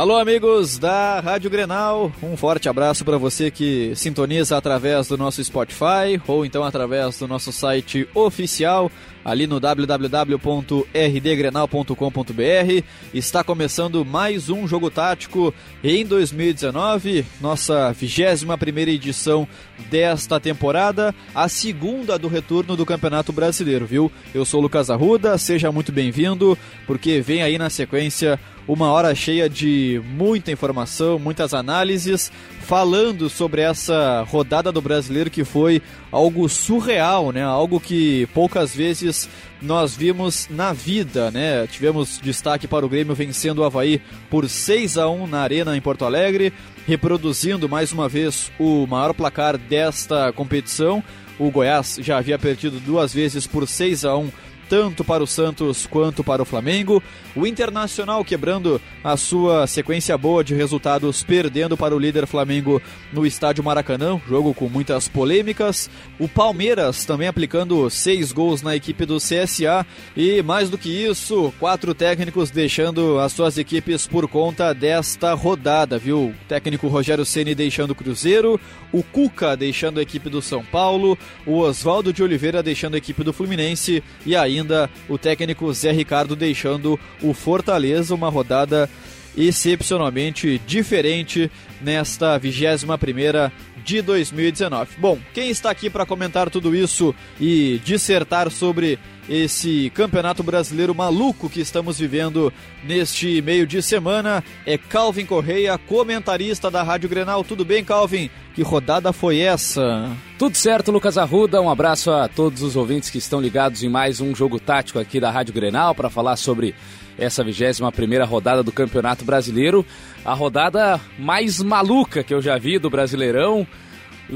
Alô, amigos da Rádio Grenal, um forte abraço para você que sintoniza através do nosso Spotify ou então através do nosso site oficial ali no www.rdgrenal.com.br. Está começando mais um jogo tático em 2019, nossa 21 primeira edição desta temporada, a segunda do retorno do Campeonato Brasileiro, viu? Eu sou o Lucas Arruda, seja muito bem-vindo, porque vem aí na sequência uma hora cheia de muita informação, muitas análises, falando sobre essa rodada do brasileiro que foi algo surreal, né? Algo que poucas vezes nós vimos na vida, né? Tivemos destaque para o Grêmio vencendo o Havaí por 6 a 1 na Arena em Porto Alegre, reproduzindo mais uma vez o maior placar desta competição. O Goiás já havia perdido duas vezes por 6 a 1 tanto para o Santos quanto para o Flamengo. O Internacional quebrando a sua sequência boa de resultados, perdendo para o líder Flamengo no estádio Maracanã, jogo com muitas polêmicas. O Palmeiras também aplicando seis gols na equipe do CSA e mais do que isso, quatro técnicos deixando as suas equipes por conta desta rodada, viu? O técnico Rogério Ceni deixando o Cruzeiro, o Cuca deixando a equipe do São Paulo, o Oswaldo de Oliveira deixando a equipe do Fluminense e ainda ainda o técnico Zé Ricardo deixando o Fortaleza uma rodada excepcionalmente diferente nesta 21 primeira de 2019. Bom, quem está aqui para comentar tudo isso e dissertar sobre esse campeonato brasileiro maluco que estamos vivendo neste meio de semana é Calvin Correia, comentarista da Rádio Grenal. Tudo bem, Calvin? Que rodada foi essa? Tudo certo, Lucas Arruda. Um abraço a todos os ouvintes que estão ligados em mais um jogo tático aqui da Rádio Grenal para falar sobre essa 21 primeira rodada do Campeonato Brasileiro, a rodada mais maluca que eu já vi do Brasileirão.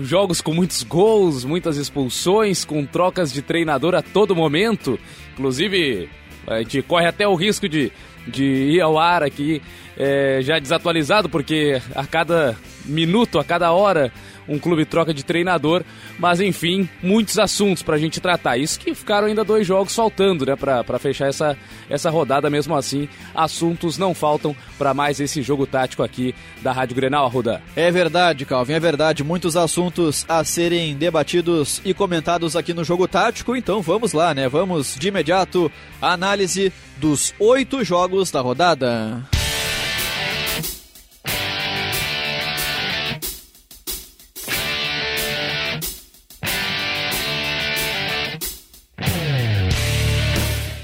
Jogos com muitos gols, muitas expulsões, com trocas de treinador a todo momento. Inclusive, a gente corre até o risco de, de ir ao ar aqui é, já desatualizado, porque a cada minuto, a cada hora, um clube troca de treinador, mas enfim, muitos assuntos para a gente tratar. Isso que ficaram ainda dois jogos faltando, né, para fechar essa, essa rodada mesmo assim. Assuntos não faltam para mais esse jogo tático aqui da Rádio Grenal, Arruda. É verdade, Calvin, é verdade. Muitos assuntos a serem debatidos e comentados aqui no jogo tático, então vamos lá, né? Vamos de imediato à análise dos oito jogos da rodada.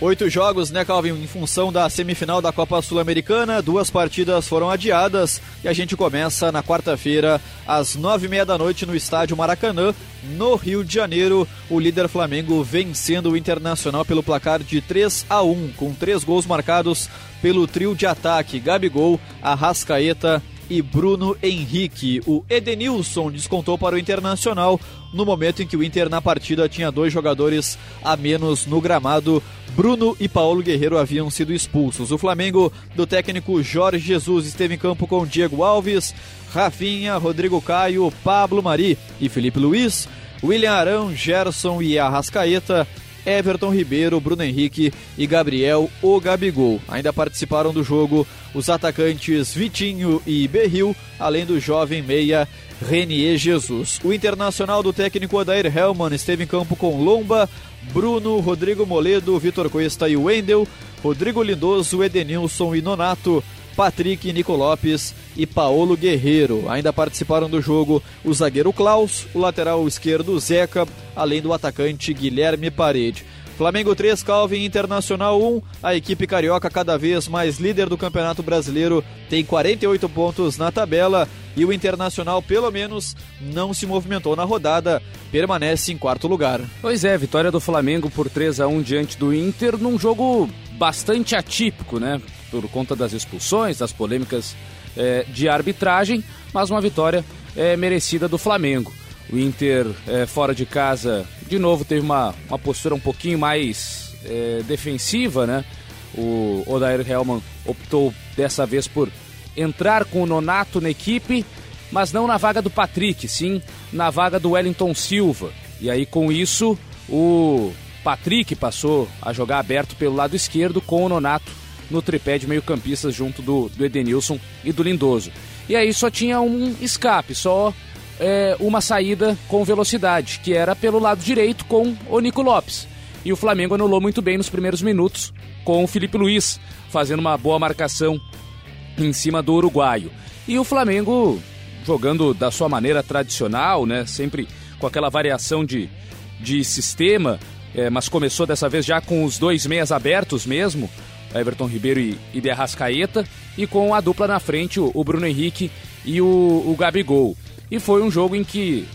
Oito jogos, né, Calvin, em função da semifinal da Copa Sul-Americana. Duas partidas foram adiadas e a gente começa na quarta-feira, às nove e meia da noite, no estádio Maracanã, no Rio de Janeiro. O líder Flamengo vencendo o Internacional pelo placar de 3 a 1, com três gols marcados pelo trio de ataque: Gabigol, Arrascaeta e Bruno Henrique. O Edenilson descontou para o Internacional no momento em que o Inter na partida tinha dois jogadores a menos no gramado. Bruno e Paulo Guerreiro haviam sido expulsos. O Flamengo do técnico Jorge Jesus esteve em campo com Diego Alves, Rafinha, Rodrigo Caio, Pablo Mari e Felipe Luiz. William Arão, Gerson e Arrascaeta Everton Ribeiro, Bruno Henrique e Gabriel O Gabigol. Ainda participaram do jogo os atacantes Vitinho e Berril, além do jovem meia Renier Jesus. O internacional do técnico Adair Hellman esteve em campo com Lomba, Bruno, Rodrigo Moledo, Vitor Cuesta e Wendel, Rodrigo Lindoso, Edenilson e Nonato, Patrick, Nico Lopes e Paulo Guerreiro. Ainda participaram do jogo o zagueiro Klaus, o lateral esquerdo Zeca, além do atacante Guilherme Parede. Flamengo 3, Calvin Internacional 1. A equipe carioca, cada vez mais líder do Campeonato Brasileiro, tem 48 pontos na tabela. E o Internacional, pelo menos, não se movimentou na rodada, permanece em quarto lugar. Pois é, vitória do Flamengo por 3 a 1 diante do Inter num jogo bastante atípico, né? Por conta das expulsões, das polêmicas é, de arbitragem, mas uma vitória é, merecida do Flamengo. O Inter, é, fora de casa, de novo teve uma, uma postura um pouquinho mais defensiva, né? O Odair Helman optou dessa vez por entrar com o Nonato na equipe, mas não na vaga do Patrick, sim na vaga do Wellington Silva. E aí, com isso, o Patrick passou a jogar aberto pelo lado esquerdo com o Nonato no tripé de meio-campistas junto do, do Edenilson e do Lindoso. E aí só tinha um escape, só é, uma saída com velocidade, que era pelo lado direito com o Nico Lopes. E o Flamengo anulou muito bem nos primeiros minutos com o Felipe Luiz, fazendo uma boa marcação em cima do uruguaio. E o Flamengo jogando da sua maneira tradicional, né? Sempre com aquela variação de, de sistema, é, mas começou dessa vez já com os dois meias abertos mesmo, Everton Ribeiro e, e De Arrascaeta, e com a dupla na frente, o, o Bruno Henrique e o, o Gabigol. E foi um jogo em que,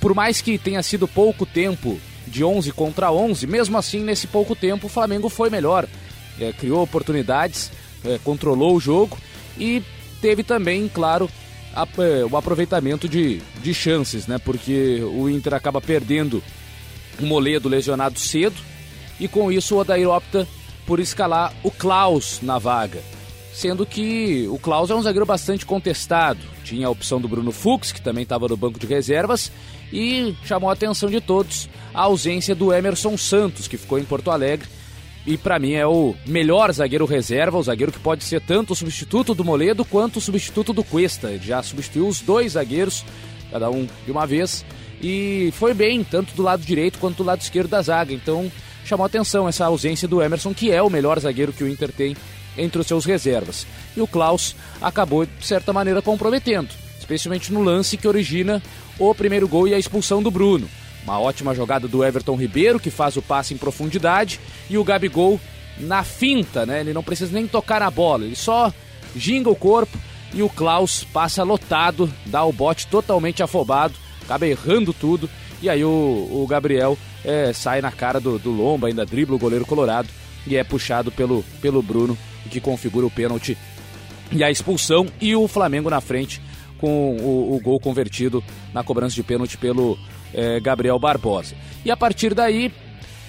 por mais que tenha sido pouco tempo de 11 contra 11, mesmo assim, nesse pouco tempo, o Flamengo foi melhor. É, criou oportunidades, é, controlou o jogo e teve também, claro, a, é, o aproveitamento de, de chances, né? Porque o Inter acaba perdendo o Moledo lesionado cedo e com isso o Odair opta por escalar o Klaus na vaga. Sendo que o Klaus é um zagueiro bastante contestado. Tinha a opção do Bruno Fux, que também estava no banco de reservas, e chamou a atenção de todos a ausência do Emerson Santos, que ficou em Porto Alegre e para mim é o melhor zagueiro reserva, o zagueiro que pode ser tanto o substituto do Moledo quanto o substituto do Cuesta. Ele já substituiu os dois zagueiros, cada um de uma vez, e foi bem, tanto do lado direito quanto do lado esquerdo da zaga. Então chamou atenção essa ausência do Emerson, que é o melhor zagueiro que o Inter tem entre os seus reservas. E o Klaus acabou, de certa maneira, comprometendo, especialmente no lance que origina o primeiro gol e a expulsão do Bruno. Uma ótima jogada do Everton Ribeiro, que faz o passe em profundidade, e o Gabigol na finta, né? Ele não precisa nem tocar na bola, ele só ginga o corpo e o Klaus passa lotado, dá o bote totalmente afobado, acaba errando tudo, e aí o, o Gabriel é, sai na cara do, do Lomba, ainda dribla o goleiro colorado e é puxado pelo, pelo Bruno, que configura o pênalti e a expulsão, e o Flamengo na frente com o, o gol convertido na cobrança de pênalti pelo é, Gabriel Barbosa. E a partir daí,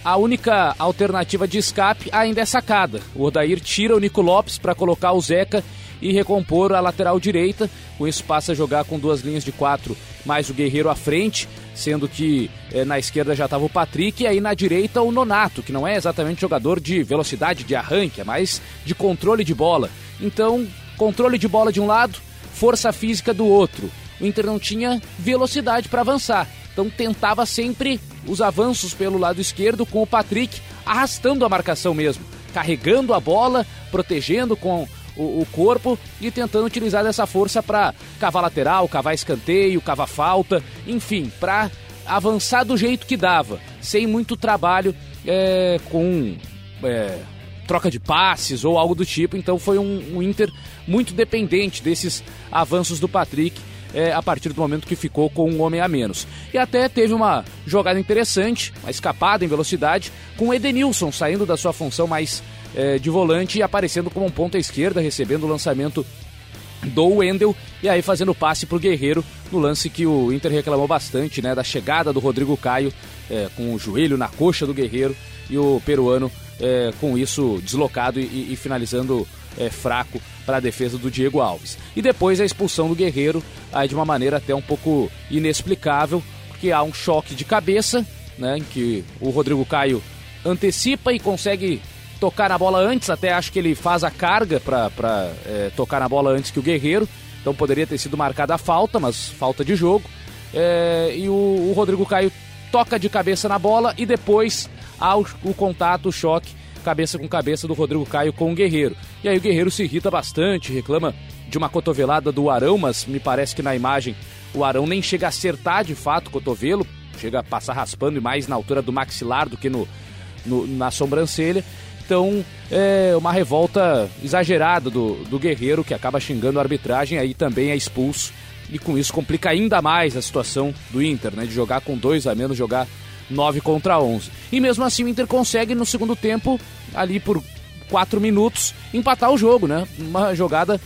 a única alternativa de escape ainda é sacada. O Odair tira o Nico Lopes para colocar o Zeca e recompor a lateral direita. Com isso passa a jogar com duas linhas de quatro, mais o Guerreiro à frente, sendo que é, na esquerda já estava o Patrick e aí na direita o Nonato, que não é exatamente jogador de velocidade de arranque, é mais de controle de bola. Então, controle de bola de um lado, força física do outro. O Inter não tinha velocidade para avançar. Então tentava sempre os avanços pelo lado esquerdo com o Patrick arrastando a marcação mesmo, carregando a bola, protegendo com o, o corpo e tentando utilizar dessa força para cavar lateral, cavar escanteio, cavar falta, enfim, para avançar do jeito que dava, sem muito trabalho é, com é, troca de passes ou algo do tipo. Então foi um, um Inter muito dependente desses avanços do Patrick é, a partir do momento que ficou com um homem a menos. E até teve uma jogada interessante, uma escapada em velocidade, com o Edenilson saindo da sua função mais é, de volante e aparecendo como um ponta esquerda, recebendo o lançamento do Wendel e aí fazendo passe para o Guerreiro no lance que o Inter reclamou bastante, né, da chegada do Rodrigo Caio é, com o joelho na coxa do Guerreiro e o peruano é, com isso deslocado e, e finalizando é, fraco para a defesa do Diego Alves. E depois a expulsão do Guerreiro, aí de uma maneira até um pouco inexplicável, porque há um choque de cabeça, né, em que o Rodrigo Caio antecipa e consegue tocar na bola antes, até acho que ele faz a carga para é, tocar na bola antes que o Guerreiro, então poderia ter sido marcada a falta, mas falta de jogo. É, e o, o, Rodrigo Caio toca de cabeça na bola e depois há o, o contato, o choque cabeça com cabeça do Rodrigo Caio com o Guerreiro. E aí o Guerreiro se irrita bastante, reclama de uma cotovelada do Arão, mas me parece que na imagem o Arão nem chega a acertar de fato o cotovelo, chega a passar raspando e mais na altura do maxilar do que no, no na sobrancelha. Então, é uma revolta exagerada do, do Guerreiro, que acaba xingando a arbitragem, aí também é expulso. E com isso complica ainda mais a situação do Inter, né? De jogar com dois a menos, jogar 9 contra 11. E mesmo assim o Inter consegue no segundo tempo, ali por 4 minutos, empatar o jogo, né? Uma jogada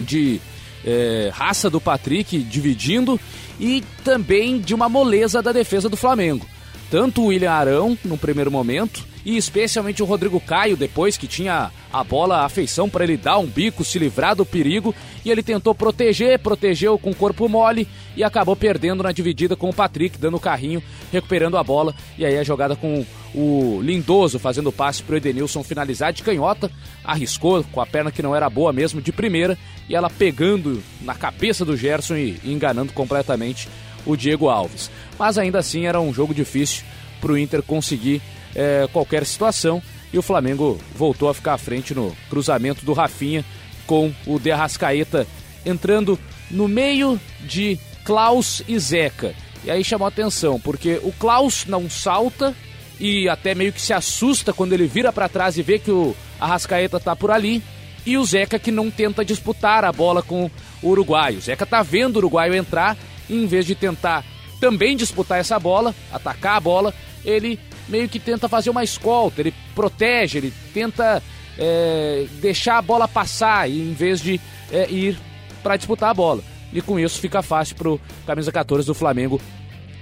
de é, raça do Patrick dividindo e também de uma moleza da defesa do Flamengo. Tanto o William Arão no primeiro momento e especialmente o Rodrigo Caio depois que tinha a bola, a feição para ele dar um bico, se livrar do perigo, e ele tentou proteger, protegeu com o corpo mole e acabou perdendo na dividida com o Patrick, dando o carrinho, recuperando a bola, e aí a jogada com o Lindoso fazendo o passe para o Edenilson finalizar de canhota, arriscou com a perna que não era boa mesmo de primeira, e ela pegando na cabeça do Gerson e enganando completamente o Diego Alves. Mas ainda assim era um jogo difícil para o Inter conseguir é, qualquer situação e o Flamengo voltou a ficar à frente no cruzamento do Rafinha com o De Arrascaeta entrando no meio de Klaus e Zeca. E aí chamou atenção, porque o Klaus não salta e até meio que se assusta quando ele vira para trás e vê que o Arrascaeta tá por ali. E o Zeca que não tenta disputar a bola com o uruguaio. O Zeca tá vendo o uruguaio entrar e em vez de tentar também disputar essa bola, atacar a bola, ele meio que tenta fazer uma escolta, ele protege, ele tenta é, deixar a bola passar em vez de é, ir para disputar a bola. E com isso fica fácil para o camisa 14 do Flamengo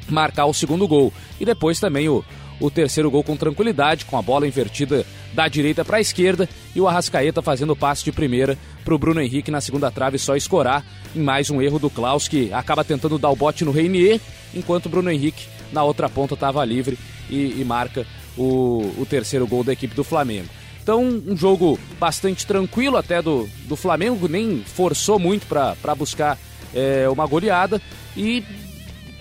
marcar o segundo gol. E depois também o, o terceiro gol com tranquilidade, com a bola invertida da direita para a esquerda e o Arrascaeta fazendo o passe de primeira para o Bruno Henrique na segunda trave só escorar em mais um erro do Klaus que acaba tentando dar o bote no Reinier, enquanto o Bruno Henrique na outra ponta estava livre e, e marca o, o terceiro gol da equipe do Flamengo. Então, um jogo bastante tranquilo até do, do Flamengo, nem forçou muito para buscar é, uma goleada e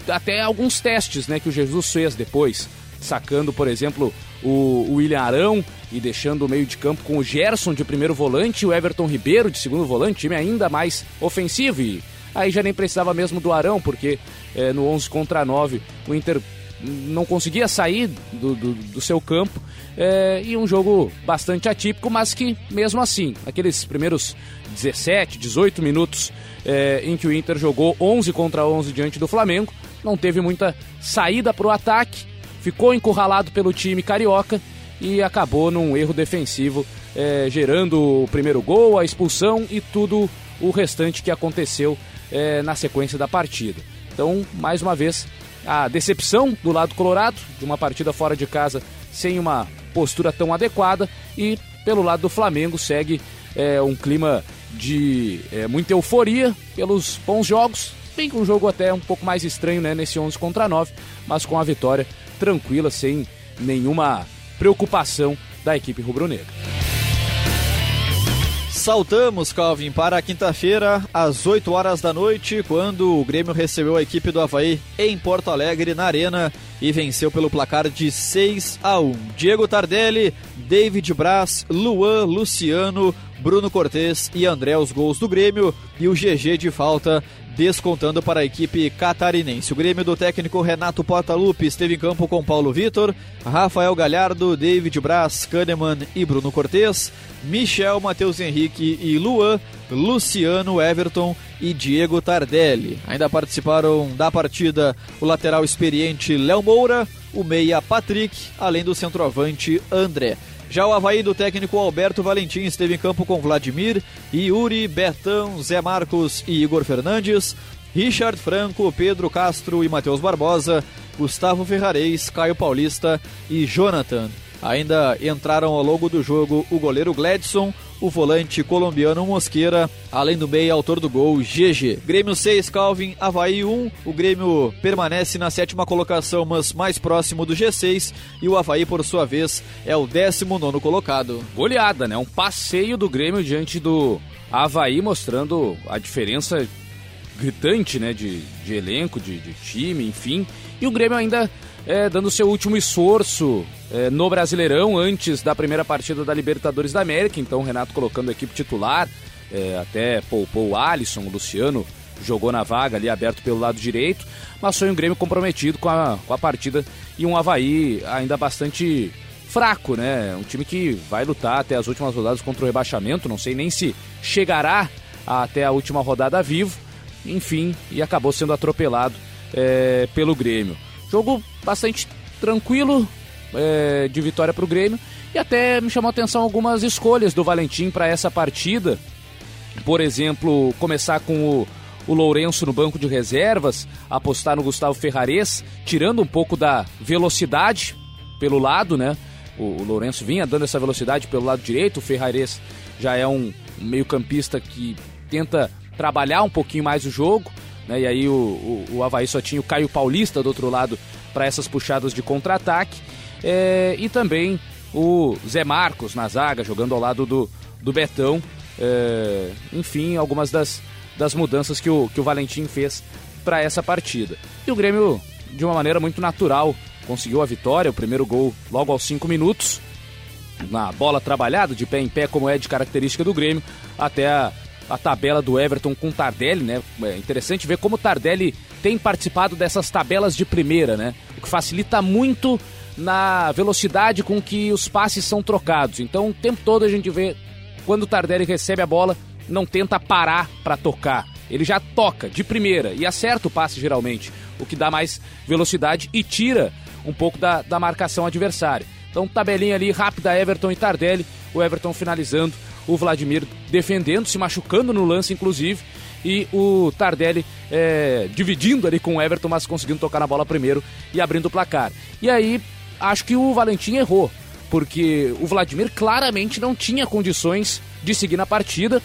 até alguns testes né, que o Jesus fez depois, sacando, por exemplo, o, o William Arão e deixando o meio de campo com o Gerson de primeiro volante e o Everton Ribeiro de segundo volante, time ainda mais ofensivo. E aí já nem precisava mesmo do Arão, porque é, no 11 contra 9 o Inter não conseguia sair do, do, do seu campo é, e um jogo bastante atípico, mas que mesmo assim, aqueles primeiros 17, 18 minutos é, em que o Inter jogou 11 contra 11 diante do Flamengo, não teve muita saída para o ataque, ficou encurralado pelo time carioca e acabou num erro defensivo, é, gerando o primeiro gol, a expulsão e tudo o restante que aconteceu é, na sequência da partida. Então, mais uma vez, a decepção do lado colorado, de uma partida fora de casa sem uma postura tão adequada, e pelo lado do Flamengo segue é, um clima de é, muita euforia pelos bons jogos, bem que um jogo até um pouco mais estranho né, nesse 11 contra 9, mas com a vitória tranquila, sem nenhuma preocupação da equipe rubro-negra. Saltamos, Calvin, para a quinta-feira, às 8 horas da noite, quando o Grêmio recebeu a equipe do Havaí em Porto Alegre, na Arena, e venceu pelo placar de 6 a 1. Diego Tardelli, David Braz, Luan, Luciano, Bruno Cortes e André os gols do Grêmio e o GG de falta descontando para a equipe catarinense. O Grêmio do técnico Renato Portaluppi esteve em campo com Paulo Vitor, Rafael Galhardo, David Braz, Kahneman e Bruno Cortes, Michel, Matheus Henrique e Luan, Luciano, Everton e Diego Tardelli. Ainda participaram da partida o lateral experiente Léo Moura, o meia Patrick, além do centroavante André. Já o Havaí do técnico Alberto Valentim esteve em campo com Vladimir, Yuri, Betão, Zé Marcos e Igor Fernandes, Richard Franco, Pedro Castro e Matheus Barbosa, Gustavo Ferrarez, Caio Paulista e Jonathan. Ainda entraram ao longo do jogo o goleiro Gladson, o volante colombiano Mosqueira, além do meio autor do gol GG. Grêmio 6, Calvin, Havaí 1. O Grêmio permanece na sétima colocação, mas mais próximo do G6. E o Havaí, por sua vez, é o 19 colocado. Goleada, né? Um passeio do Grêmio diante do Havaí, mostrando a diferença gritante, né? De, de elenco, de, de time, enfim. E o Grêmio ainda é, dando seu último esforço é, no Brasileirão antes da primeira partida da Libertadores da América. Então o Renato colocando a equipe titular, é, até poupou o Alisson, o Luciano jogou na vaga ali aberto pelo lado direito, mas foi um Grêmio comprometido com a, com a partida e um Havaí ainda bastante fraco, né? Um time que vai lutar até as últimas rodadas contra o rebaixamento, não sei nem se chegará até a última rodada vivo, enfim, e acabou sendo atropelado é, pelo Grêmio. Jogo bastante tranquilo é, de vitória para o Grêmio e até me chamou a atenção algumas escolhas do Valentim para essa partida. Por exemplo, começar com o, o Lourenço no banco de reservas, apostar no Gustavo Ferrares, tirando um pouco da velocidade pelo lado, né? o, o Lourenço vinha dando essa velocidade pelo lado direito, o Ferrares já é um meio campista que tenta trabalhar um pouquinho mais o jogo, né? E aí o, o, o Havaí só tinha o Caio Paulista do outro lado para essas puxadas de contra-ataque. É, e também o Zé Marcos na zaga, jogando ao lado do, do Betão. É, enfim, algumas das, das mudanças que o, que o Valentim fez para essa partida. E o Grêmio, de uma maneira muito natural, conseguiu a vitória, o primeiro gol logo aos 5 minutos, na bola trabalhada, de pé em pé, como é de característica do Grêmio, até a, a tabela do Everton com Tardelli, né? É interessante ver como o Tardelli tem participado dessas tabelas de primeira, né? O que facilita muito na velocidade com que os passes são trocados. Então, o tempo todo a gente vê quando o Tardelli recebe a bola, não tenta parar para tocar. Ele já toca de primeira e acerta o passe geralmente, o que dá mais velocidade e tira um pouco da, da marcação adversária. Então, tabelinha ali rápida, Everton e Tardelli. O Everton finalizando, o Vladimir defendendo, se machucando no lance, inclusive. E o Tardelli é, dividindo ali com o Everton, mas conseguindo tocar na bola primeiro e abrindo o placar. E aí, acho que o Valentim errou, porque o Vladimir claramente não tinha condições de seguir na partida,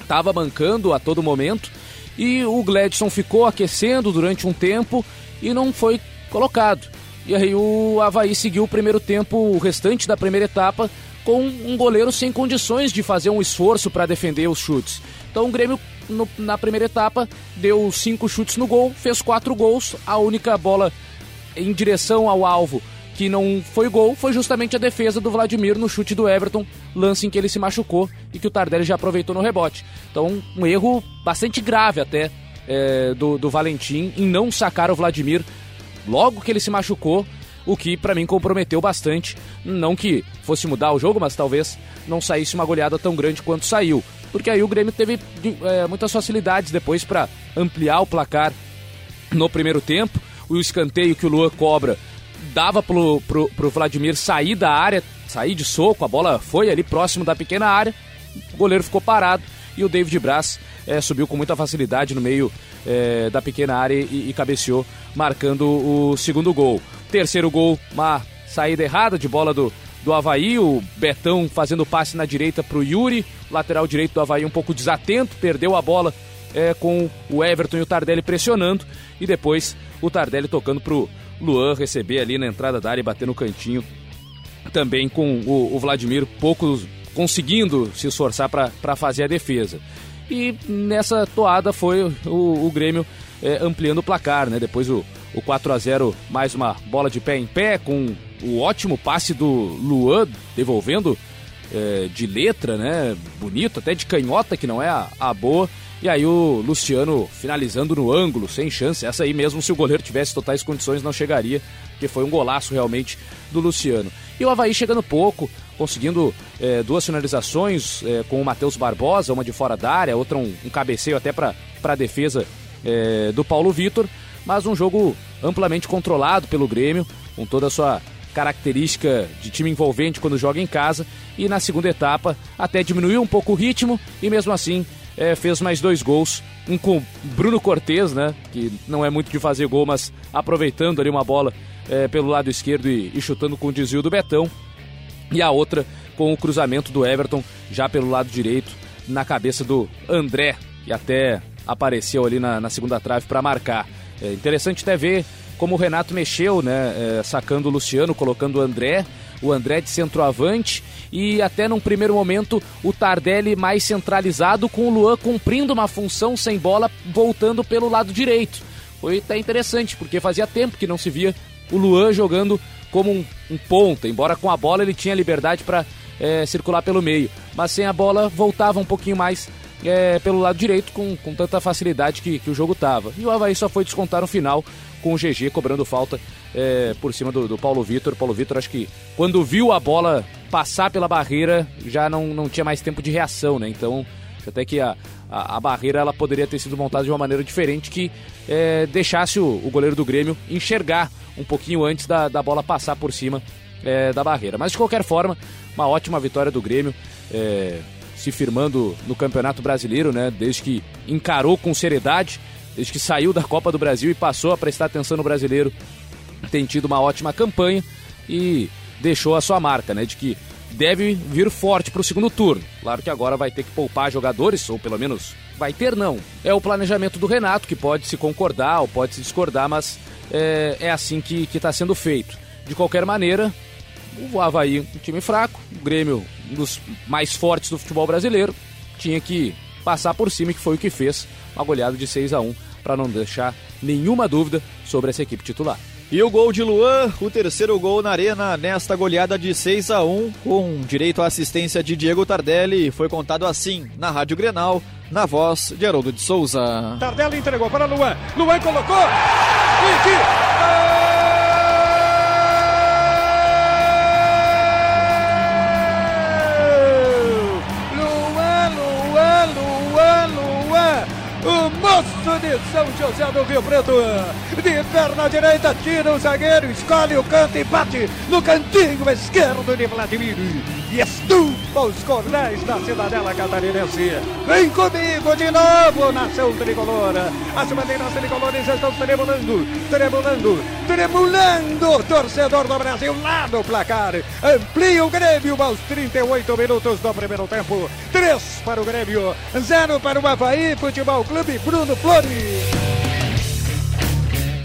estava mancando a todo momento. E o Gladson ficou aquecendo durante um tempo e não foi colocado. E aí o Havaí seguiu o primeiro tempo, o restante da primeira etapa, com um goleiro sem condições de fazer um esforço para defender os chutes. Então o Grêmio, no, na primeira etapa, deu cinco chutes no gol, fez quatro gols. A única bola em direção ao alvo que não foi gol foi justamente a defesa do Vladimir no chute do Everton, lance em que ele se machucou e que o Tardelli já aproveitou no rebote. Então, um erro bastante grave até é, do, do Valentim em não sacar o Vladimir logo que ele se machucou, o que para mim comprometeu bastante. Não que fosse mudar o jogo, mas talvez não saísse uma goleada tão grande quanto saiu. Porque aí o Grêmio teve é, muitas facilidades depois para ampliar o placar no primeiro tempo. O escanteio que o Luan cobra dava pro, pro, pro Vladimir sair da área, sair de soco, a bola foi ali próximo da pequena área, o goleiro ficou parado e o David Braz é, subiu com muita facilidade no meio é, da pequena área e, e cabeceou, marcando o segundo gol. Terceiro gol, uma saída errada de bola do, do Havaí, o Betão fazendo passe na direita para o Yuri, lateral direito do Havaí um pouco desatento, perdeu a bola é, com o Everton e o Tardelli pressionando, e depois o Tardelli tocando para o Luan receber ali na entrada da área e bater no cantinho, também com o, o Vladimir pouco conseguindo se esforçar para fazer a defesa. E nessa toada foi o, o Grêmio é, ampliando o placar, né? Depois o, o 4 a 0 mais uma bola de pé em pé, com o ótimo passe do Luan, devolvendo é, de letra, né? Bonito, até de canhota, que não é a, a boa. E aí o Luciano finalizando no ângulo, sem chance. Essa aí mesmo, se o goleiro tivesse totais condições, não chegaria, porque foi um golaço realmente do Luciano. E o Havaí chegando pouco, conseguindo é, duas finalizações é, com o Matheus Barbosa, uma de fora da área, outra um, um cabeceio até para a defesa é, do Paulo Vitor, mas um jogo amplamente controlado pelo Grêmio, com toda a sua característica de time envolvente quando joga em casa, e na segunda etapa até diminuiu um pouco o ritmo e mesmo assim é, fez mais dois gols, um com Bruno Cortes, né, que não é muito de fazer gol, mas aproveitando ali uma bola é, pelo lado esquerdo e, e chutando com o desvio do Betão, e a outra com o cruzamento do Everton já pelo lado direito na cabeça do André, que até apareceu ali na, na segunda trave para marcar. É interessante até ver como o Renato mexeu, né, é, sacando o Luciano, colocando o André, o André de centroavante e até num primeiro momento o Tardelli mais centralizado com o Luan cumprindo uma função sem bola voltando pelo lado direito. Foi até interessante porque fazia tempo que não se via o Luan jogando como um, um ponta, embora com a bola ele tinha liberdade para é, circular pelo meio, mas sem a bola voltava um pouquinho mais é, pelo lado direito com, com tanta facilidade que, que o jogo tava. E o Havaí só foi descontar no final com o GG cobrando falta é, por cima do, do Paulo Vitor. Paulo Vitor, acho que quando viu a bola passar pela barreira, já não, não tinha mais tempo de reação, né? Então, até que a, a, a, barreira ela poderia ter sido montada de uma maneira diferente que é, deixasse o, o, goleiro do Grêmio enxergar um pouquinho antes da, da bola passar por cima é, da barreira. Mas de qualquer forma, uma ótima vitória do Grêmio, é, se firmando no Campeonato Brasileiro, né? Desde que encarou com seriedade, desde que saiu da Copa do Brasil e passou a prestar atenção no brasileiro, tem tido uma ótima campanha e deixou a sua marca, né? De que deve vir forte para o segundo turno. Claro que agora vai ter que poupar jogadores, ou pelo menos vai ter não. É o planejamento do Renato, que pode se concordar ou pode se discordar, mas é, é assim que está sendo feito. De qualquer maneira, o Havaí, um time fraco, o Grêmio, um dos mais fortes do futebol brasileiro, tinha que passar por cima, que foi o que fez, uma goleada de 6 a 1 para não deixar nenhuma dúvida sobre essa equipe titular. E o gol de Luan, o terceiro gol na arena nesta goleada de 6 a 1 com direito à assistência de Diego Tardelli, foi contado assim na Rádio Grenal, na voz de Haroldo de Souza. Tardelli entregou para Luan, Luan colocou, e que... de São José do Rio Preto. De perna direita, tira o zagueiro, escolhe o canto e bate no cantinho esquerdo de Vladimir. E estufa os cordéis da cidadela catarinense. Vem comigo de novo, nação tricolora. As bandeiras tricolores estão tremulando, tremulando, tremulando. Torcedor do Brasil lá no placar. Amplia o Grêmio aos 38 minutos do primeiro tempo. 3 para o Grêmio, 0 para o Havaí Futebol Clube Bruno Flores.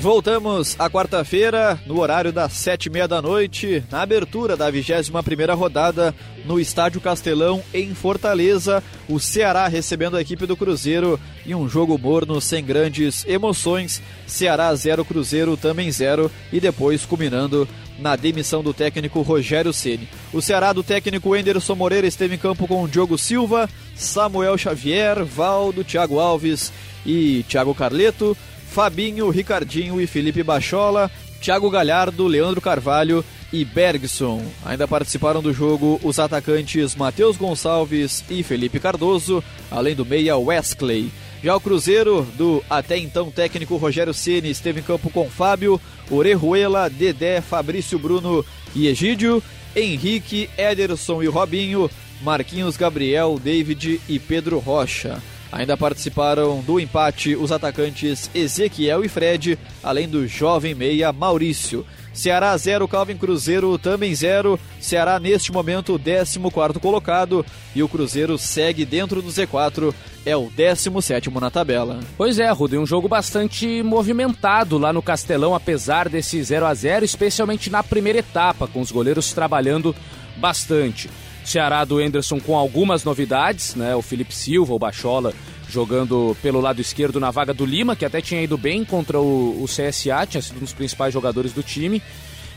Voltamos à quarta-feira, no horário das sete e meia da noite, na abertura da 21 primeira rodada no Estádio Castelão, em Fortaleza. O Ceará recebendo a equipe do Cruzeiro em um jogo morno, sem grandes emoções. Ceará 0, Cruzeiro também 0 e depois culminando na demissão do técnico Rogério Ceni. O Ceará do técnico Enderson Moreira esteve em campo com Diogo Silva, Samuel Xavier, Valdo, Thiago Alves e Thiago Carleto. Fabinho, Ricardinho e Felipe Bachola, Thiago Galhardo, Leandro Carvalho e Bergson. Ainda participaram do jogo os atacantes Matheus Gonçalves e Felipe Cardoso, além do meia Wesley. Já o Cruzeiro, do até então técnico Rogério Ceni, esteve em campo com Fábio, Orejuela, Dedé, Fabrício Bruno e Egídio, Henrique, Ederson e Robinho, Marquinhos Gabriel, David e Pedro Rocha. Ainda participaram do empate os atacantes Ezequiel e Fred, além do jovem meia Maurício. Ceará 0, Calvin Cruzeiro também 0. Ceará neste momento 14 colocado e o Cruzeiro segue dentro do Z4, é o 17 na tabela. Pois é, Rudo, um jogo bastante movimentado lá no Castelão, apesar desse 0 a 0 especialmente na primeira etapa, com os goleiros trabalhando bastante. Ceará do Enderson com algumas novidades, né? O Felipe Silva, o Bachola, jogando pelo lado esquerdo na vaga do Lima, que até tinha ido bem contra o, o CSA, tinha sido um dos principais jogadores do time.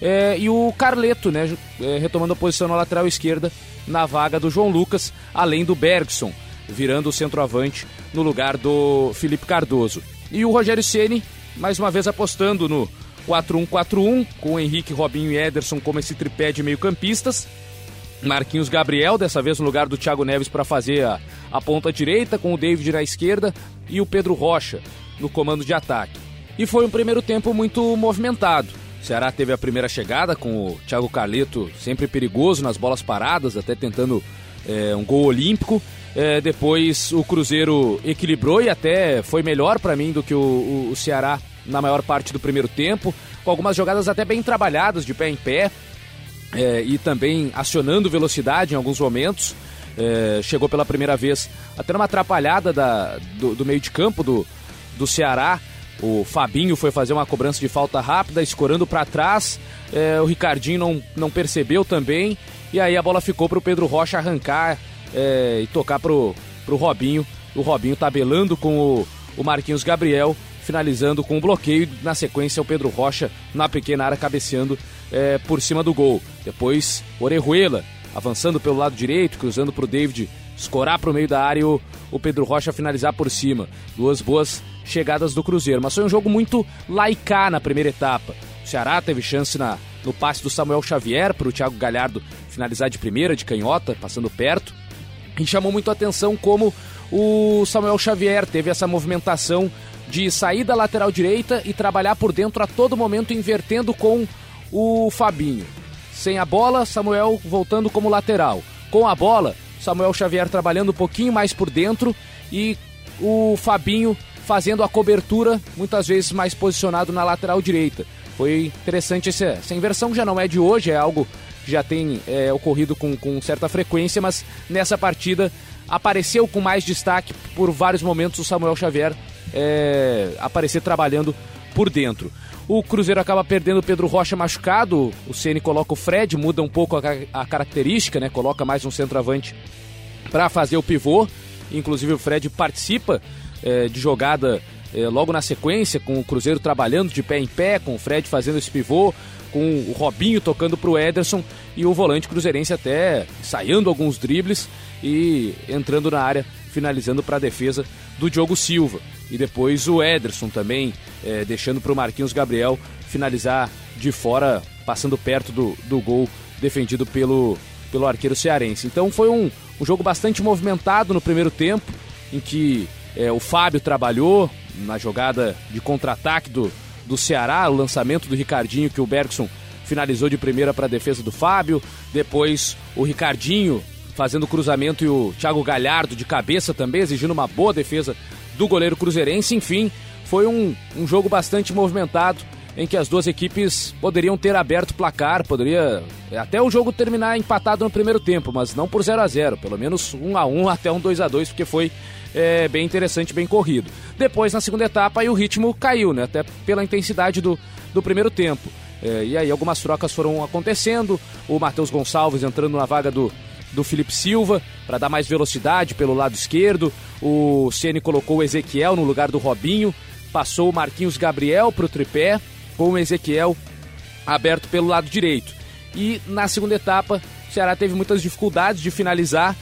É, e o Carleto, né? É, retomando a posição na lateral esquerda, na vaga do João Lucas, além do Bergson, virando o centroavante no lugar do Felipe Cardoso. E o Rogério Ceni mais uma vez apostando no 4-1-4-1, com Henrique, Robinho e Ederson como esse tripé de meio-campistas. Marquinhos Gabriel, dessa vez no lugar do Thiago Neves para fazer a, a ponta direita, com o David na esquerda e o Pedro Rocha no comando de ataque. E foi um primeiro tempo muito movimentado. O Ceará teve a primeira chegada com o Thiago Carleto sempre perigoso nas bolas paradas, até tentando é, um gol olímpico. É, depois o Cruzeiro equilibrou e até foi melhor para mim do que o, o, o Ceará na maior parte do primeiro tempo, com algumas jogadas até bem trabalhadas de pé em pé é, e também acionando velocidade em alguns momentos. É, chegou pela primeira vez até numa atrapalhada da, do, do, meio de campo do, do Ceará. O Fabinho foi fazer uma cobrança de falta rápida, escorando para trás. É, o Ricardinho não, não percebeu também. E aí a bola ficou para o Pedro Rocha arrancar é, e tocar para o Robinho. O Robinho tabelando com o, o Marquinhos Gabriel, finalizando com o bloqueio. Na sequência, o Pedro Rocha na pequena área cabeceando é, por cima do gol. Depois, Orejuela avançando pelo lado direito, cruzando para o David escorar para o meio da área e o, o Pedro Rocha finalizar por cima. Duas boas chegadas do Cruzeiro. Mas foi um jogo muito laicá na primeira etapa. O Ceará teve chance na, no passe do Samuel Xavier para o Thiago Galhardo finalizar de primeira, de canhota, passando perto. E chamou muito a atenção como o Samuel Xavier teve essa movimentação de sair da lateral direita e trabalhar por dentro a todo momento, invertendo com o Fabinho. Sem a bola, Samuel voltando como lateral. Com a bola, Samuel Xavier trabalhando um pouquinho mais por dentro e o Fabinho fazendo a cobertura, muitas vezes mais posicionado na lateral direita. Foi interessante essa, essa inversão, já não é de hoje, é algo já tem é, ocorrido com, com certa frequência, mas nessa partida apareceu com mais destaque por vários momentos o Samuel Xavier é, aparecer trabalhando por dentro. O Cruzeiro acaba perdendo o Pedro Rocha machucado, o Ceni coloca o Fred, muda um pouco a, a característica, né? Coloca mais um centroavante para fazer o pivô. Inclusive o Fred participa é, de jogada é, logo na sequência, com o Cruzeiro trabalhando de pé em pé, com o Fred fazendo esse pivô, com o Robinho tocando para o Ederson e o volante cruzeirense até ensaiando alguns dribles e entrando na área, finalizando para a defesa do Diogo Silva. E depois o Ederson também, é, deixando para o Marquinhos Gabriel finalizar de fora, passando perto do, do gol defendido pelo, pelo arqueiro cearense. Então foi um, um jogo bastante movimentado no primeiro tempo, em que é, o Fábio trabalhou na jogada de contra-ataque do, do Ceará, o lançamento do Ricardinho que o Bergson finalizou de primeira para a defesa do Fábio. Depois o Ricardinho fazendo cruzamento e o Thiago Galhardo de cabeça também, exigindo uma boa defesa do goleiro cruzeirense. Enfim, foi um, um jogo bastante movimentado em que as duas equipes poderiam ter aberto o placar, poderia até o jogo terminar empatado no primeiro tempo, mas não por 0 a 0 pelo menos 1 a 1 até um 2 a 2 porque foi é, bem interessante, bem corrido. Depois, na segunda etapa, aí o ritmo caiu, né? até pela intensidade do, do primeiro tempo. É, e aí algumas trocas foram acontecendo, o Matheus Gonçalves entrando na vaga do, do Felipe Silva para dar mais velocidade pelo lado esquerdo. O Ceni colocou o Ezequiel no lugar do Robinho, passou o Marquinhos Gabriel para o tripé, com o Ezequiel aberto pelo lado direito. E na segunda etapa, o Ceará teve muitas dificuldades de finalizar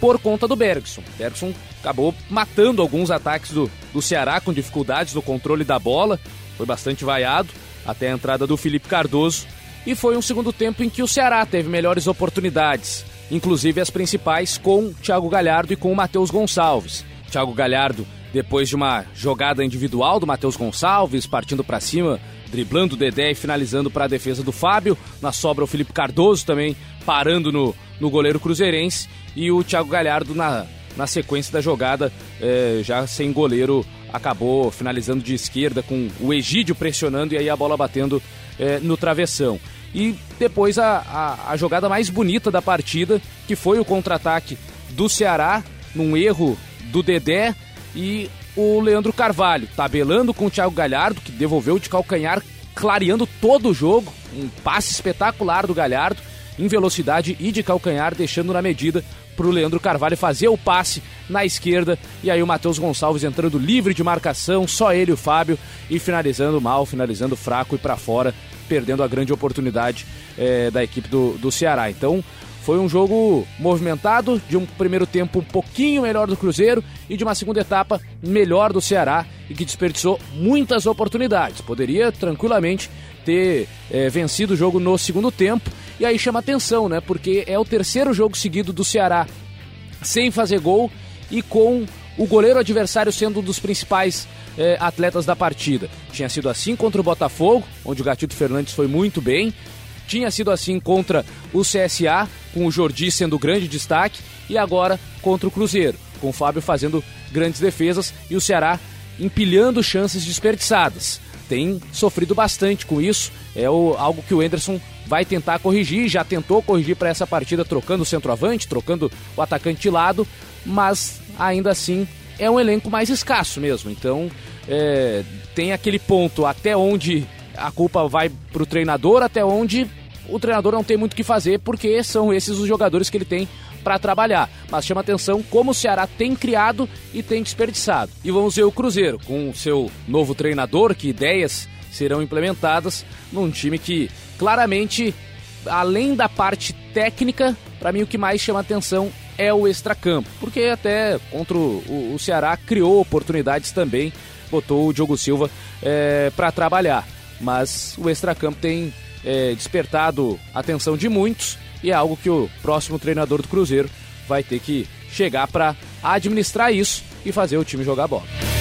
por conta do Bergson. Bergson acabou matando alguns ataques do, do Ceará com dificuldades no controle da bola, foi bastante vaiado até a entrada do Felipe Cardoso. E foi um segundo tempo em que o Ceará teve melhores oportunidades, inclusive as principais com Thiago Galhardo e com o Matheus Gonçalves. Thiago Galhardo, depois de uma jogada individual do Matheus Gonçalves, partindo para cima, driblando o Dedé e finalizando para a defesa do Fábio. Na sobra, o Felipe Cardoso também parando no, no goleiro cruzeirense. E o Thiago Galhardo, na, na sequência da jogada, é, já sem goleiro, acabou finalizando de esquerda com o Egídio pressionando e aí a bola batendo é, no travessão. E depois a, a, a jogada mais bonita da partida, que foi o contra-ataque do Ceará, num erro do Dedé e o Leandro Carvalho, tabelando com o Thiago Galhardo, que devolveu de calcanhar, clareando todo o jogo. Um passe espetacular do Galhardo, em velocidade e de calcanhar, deixando na medida para o Leandro Carvalho fazer o passe na esquerda. E aí o Matheus Gonçalves entrando livre de marcação, só ele o Fábio, e finalizando mal, finalizando fraco e para fora, perdendo a grande oportunidade é, da equipe do, do Ceará. Então foi um jogo movimentado, de um primeiro tempo um pouquinho melhor do Cruzeiro e de uma segunda etapa melhor do Ceará e que desperdiçou muitas oportunidades. Poderia tranquilamente ter é, vencido o jogo no segundo tempo e aí chama atenção, né? Porque é o terceiro jogo seguido do Ceará sem fazer gol e com o goleiro adversário sendo um dos principais eh, atletas da partida. Tinha sido assim contra o Botafogo, onde o Gatito Fernandes foi muito bem. Tinha sido assim contra o CSA, com o Jordi sendo o grande destaque, e agora contra o Cruzeiro, com o Fábio fazendo grandes defesas e o Ceará empilhando chances desperdiçadas. Tem sofrido bastante com isso, é o, algo que o Enderson vai tentar corrigir, já tentou corrigir para essa partida trocando o centroavante, trocando o atacante de lado, mas ainda assim é um elenco mais escasso mesmo. Então é, tem aquele ponto até onde a culpa vai para o treinador, até onde o treinador não tem muito o que fazer, porque são esses os jogadores que ele tem para trabalhar. Mas chama atenção como o Ceará tem criado e tem desperdiçado. E vamos ver o Cruzeiro, com o seu novo treinador, que ideias serão implementadas num time que claramente, além da parte técnica, para mim o que mais chama atenção é o extracampo, porque até contra o, o Ceará criou oportunidades também, botou o Diogo Silva é, para trabalhar, mas o extracampo tem é, despertado a atenção de muitos e é algo que o próximo treinador do Cruzeiro vai ter que chegar para administrar isso e fazer o time jogar bola.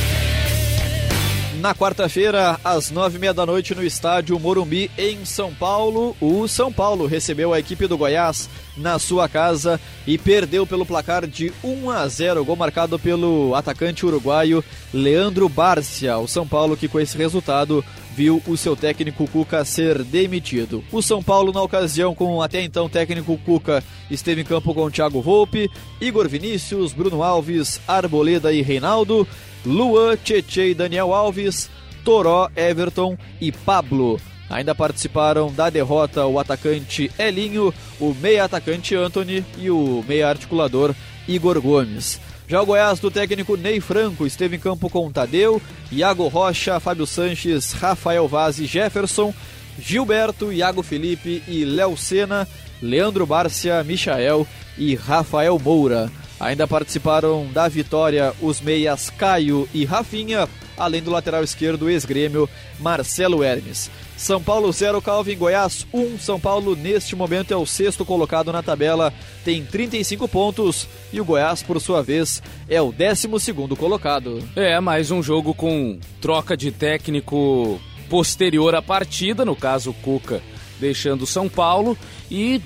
Na quarta-feira, às nove e meia da noite, no estádio Morumbi, em São Paulo, o São Paulo recebeu a equipe do Goiás na sua casa e perdeu pelo placar de 1 a 0, gol marcado pelo atacante uruguaio Leandro Bárcia. O São Paulo que com esse resultado viu o seu técnico Cuca ser demitido. O São Paulo, na ocasião, com até então técnico Cuca, esteve em campo com Thiago Volpe, Igor Vinícius, Bruno Alves, Arboleda e Reinaldo, Luan, Tietê e Daniel Alves, Toró, Everton e Pablo. Ainda participaram da derrota o atacante Elinho, o meia atacante Anthony e o meia articulador Igor Gomes. Já o Goiás do técnico Ney Franco esteve em campo com Tadeu, Iago Rocha, Fábio Sanches, Rafael Vaz e Jefferson, Gilberto, Iago Felipe e Léo Sena, Leandro Bárcia, Michael e Rafael Moura. Ainda participaram da vitória os meias Caio e Rafinha, além do lateral esquerdo ex-grêmio Marcelo Hermes. São Paulo 0, Calvin Goiás 1. São Paulo, neste momento, é o sexto colocado na tabela, tem 35 pontos. E o Goiás, por sua vez, é o 12 colocado. É, mais um jogo com troca de técnico posterior à partida, no caso, Cuca deixando São Paulo e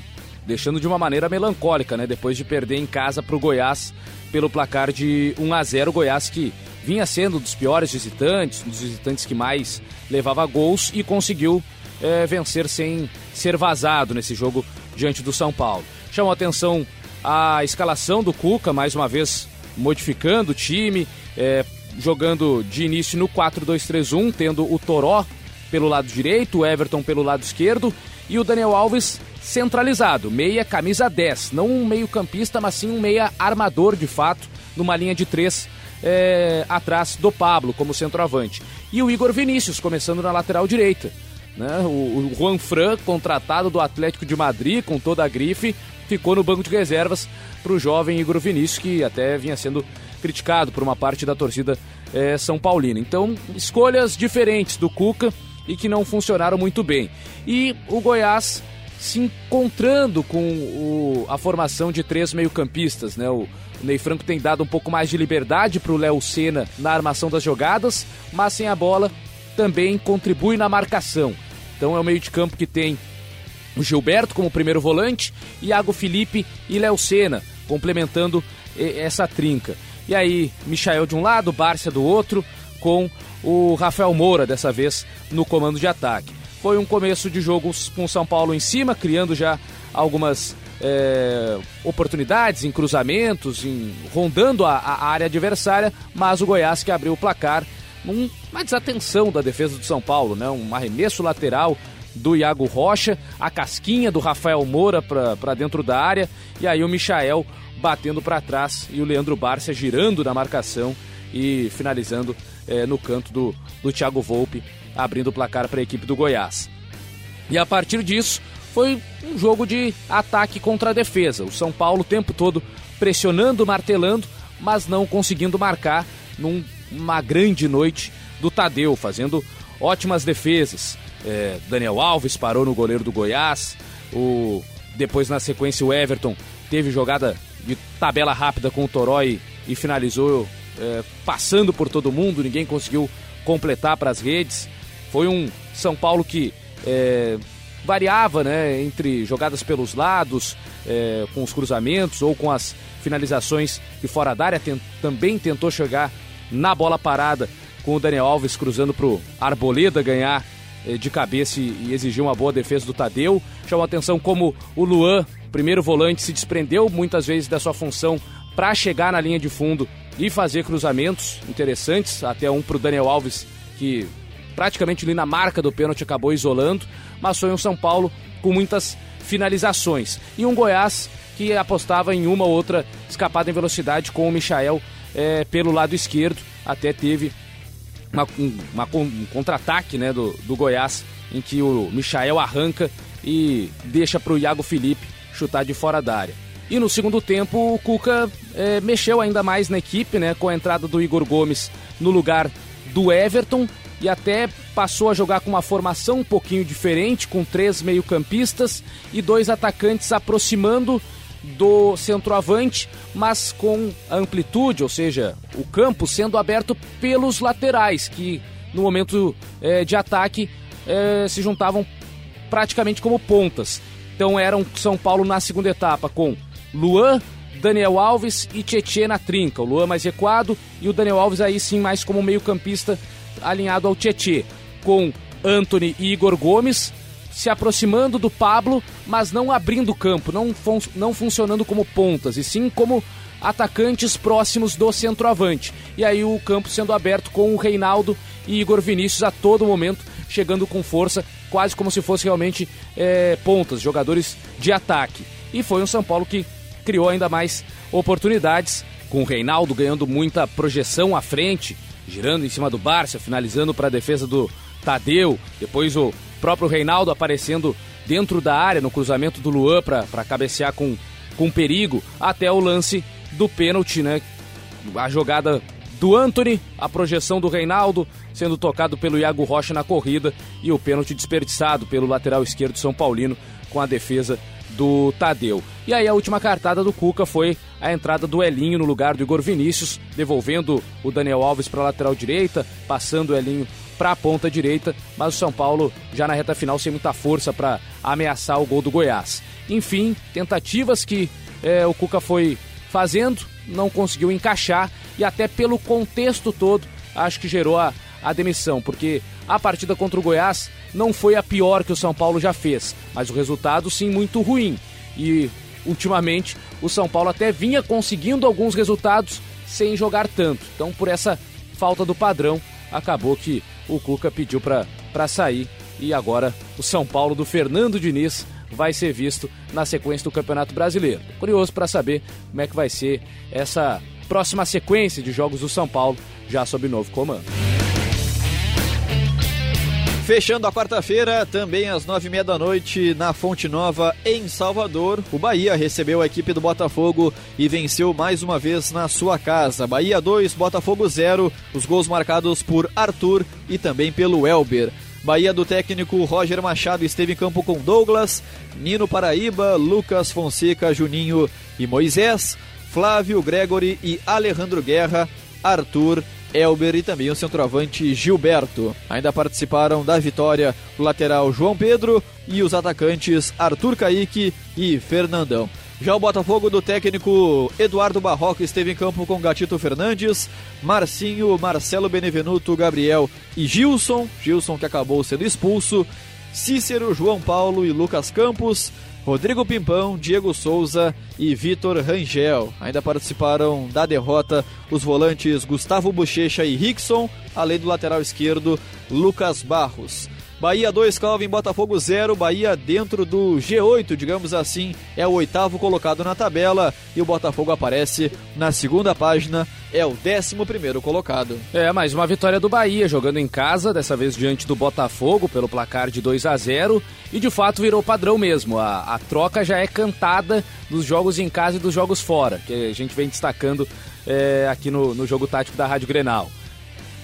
deixando de uma maneira melancólica, né? Depois de perder em casa para o Goiás pelo placar de 1 a 0 Goiás que vinha sendo um dos piores visitantes, um dos visitantes que mais levava gols e conseguiu é, vencer sem ser vazado nesse jogo diante do São Paulo. Chamou atenção a escalação do Cuca, mais uma vez modificando o time, é, jogando de início no 4-2-3-1, tendo o Toró pelo lado direito, o Everton pelo lado esquerdo e o Daniel Alves centralizado, meia camisa 10, não um meio campista, mas sim um meia armador de fato, numa linha de três é, atrás do Pablo como centroavante. E o Igor Vinícius começando na lateral direita. Né? O, o Juan Fran, contratado do Atlético de Madrid com toda a grife, ficou no banco de reservas para o jovem Igor Vinícius, que até vinha sendo criticado por uma parte da torcida é, São Paulina. Então, escolhas diferentes do Cuca e que não funcionaram muito bem. E o Goiás se encontrando com o, a formação de três meio-campistas, né? O, o Ney Franco tem dado um pouco mais de liberdade para o Léo Senna na armação das jogadas, mas sem a bola também contribui na marcação. Então é um meio de campo que tem o Gilberto como primeiro volante, Iago Felipe e Léo Senna complementando essa trinca. E aí, Michael de um lado, Bárcia do outro, com o Rafael Moura dessa vez no comando de ataque. Foi um começo de jogos com São Paulo em cima, criando já algumas é, oportunidades em cruzamentos, em, rondando a, a, área adversária, mas o Goiás que abriu o placar numa desatenção da defesa do São Paulo, né? um arremesso lateral do Iago Rocha, a casquinha do Rafael Moura para dentro da área, e aí o Michael batendo para trás e o Leandro Bárcia girando na marcação e finalizando é, no canto do, do Thiago Volpe, abrindo o placar para a equipe do Goiás. E a partir disso, foi um jogo de ataque contra a defesa. O São Paulo o tempo todo pressionando, martelando, mas não conseguindo marcar numa grande noite do Tadeu, fazendo ótimas defesas. É, Daniel Alves parou no goleiro do Goiás. O, depois, na sequência, o Everton teve jogada de tabela rápida com o Torói e finalizou é, passando por todo mundo. Ninguém conseguiu completar para as redes. Foi um São Paulo que é, variava né, entre jogadas pelos lados, é, com os cruzamentos ou com as finalizações de fora da área. Também tentou chegar na bola parada com o Daniel Alves cruzando para o Arboleda ganhar é, de cabeça e, e exigir uma boa defesa do Tadeu. Chamou atenção como o Luan, primeiro volante, se desprendeu muitas vezes da sua função para chegar na linha de fundo e fazer cruzamentos interessantes, até um para o Daniel Alves que praticamente ali na marca do pênalti acabou isolando, mas foi um São Paulo com muitas finalizações. E um Goiás que apostava em uma ou outra escapada em velocidade com o Michael é, pelo lado esquerdo. Até teve uma, uma, um contra-ataque né, do, do Goiás em que o Michael arranca e deixa para o Iago Felipe chutar de fora da área. E no segundo tempo o Cuca é, mexeu ainda mais na equipe, né, com a entrada do Igor Gomes no lugar do Everton e até passou a jogar com uma formação um pouquinho diferente, com três meio-campistas e dois atacantes aproximando do centroavante, mas com amplitude, ou seja, o campo sendo aberto pelos laterais, que no momento é, de ataque é, se juntavam praticamente como pontas. Então eram São Paulo na segunda etapa com Luan, Daniel Alves e Tietê na trinca. O Luan mais recuado e o Daniel Alves aí sim mais como meio campista alinhado ao Tietê, com Anthony e Igor Gomes, se aproximando do Pablo, mas não abrindo campo, não, fun não funcionando como pontas, e sim como atacantes próximos do centroavante. E aí o campo sendo aberto com o Reinaldo e Igor Vinícius a todo momento, chegando com força, quase como se fosse realmente é, pontas, jogadores de ataque. E foi um São Paulo que criou ainda mais oportunidades, com o Reinaldo ganhando muita projeção à frente, girando em cima do Barça, finalizando para a defesa do Tadeu, depois o próprio Reinaldo aparecendo dentro da área no cruzamento do Luan para cabecear com, com perigo, até o lance do pênalti, né? A jogada do Anthony, a projeção do Reinaldo, sendo tocado pelo Iago Rocha na corrida e o pênalti desperdiçado pelo lateral esquerdo São Paulino com a defesa do Tadeu. E aí a última cartada do Cuca foi a entrada do Elinho no lugar do Igor Vinícius, devolvendo o Daniel Alves para a lateral direita, passando o Elinho para a ponta direita, mas o São Paulo já na reta final sem muita força para ameaçar o gol do Goiás. Enfim, tentativas que é, o Cuca foi fazendo, não conseguiu encaixar e até pelo contexto todo acho que gerou a, a demissão, porque a partida contra o Goiás não foi a pior que o São Paulo já fez, mas o resultado sim muito ruim. E ultimamente o São Paulo até vinha conseguindo alguns resultados sem jogar tanto. Então, por essa falta do padrão, acabou que o Cuca pediu para sair e agora o São Paulo do Fernando Diniz vai ser visto na sequência do Campeonato Brasileiro. Curioso para saber como é que vai ser essa próxima sequência de jogos do São Paulo já sob novo comando. Fechando a quarta-feira, também às nove e meia da noite, na Fonte Nova, em Salvador, o Bahia recebeu a equipe do Botafogo e venceu mais uma vez na sua casa. Bahia 2, Botafogo 0, os gols marcados por Arthur e também pelo Elber. Bahia do técnico Roger Machado esteve em campo com Douglas, Nino Paraíba, Lucas Fonseca, Juninho e Moisés, Flávio Gregory e Alejandro Guerra, Arthur Elber e também o centroavante Gilberto. Ainda participaram da vitória o lateral João Pedro e os atacantes Arthur Caíque e Fernandão. Já o Botafogo do técnico Eduardo Barroca esteve em campo com Gatito Fernandes, Marcinho, Marcelo Benevenuto, Gabriel e Gilson. Gilson que acabou sendo expulso. Cícero, João Paulo e Lucas Campos. Rodrigo Pimpão, Diego Souza e Vitor Rangel. Ainda participaram da derrota os volantes Gustavo Bochecha e Rickson, além do lateral esquerdo Lucas Barros. Bahia 2, Calvin Botafogo 0. Bahia dentro do G8, digamos assim, é o oitavo colocado na tabela e o Botafogo aparece na segunda página, é o décimo primeiro colocado. É, mais uma vitória do Bahia, jogando em casa, dessa vez diante do Botafogo, pelo placar de 2 a 0 e de fato virou padrão mesmo. A, a troca já é cantada dos jogos em casa e dos jogos fora, que a gente vem destacando é, aqui no, no jogo tático da Rádio Grenal.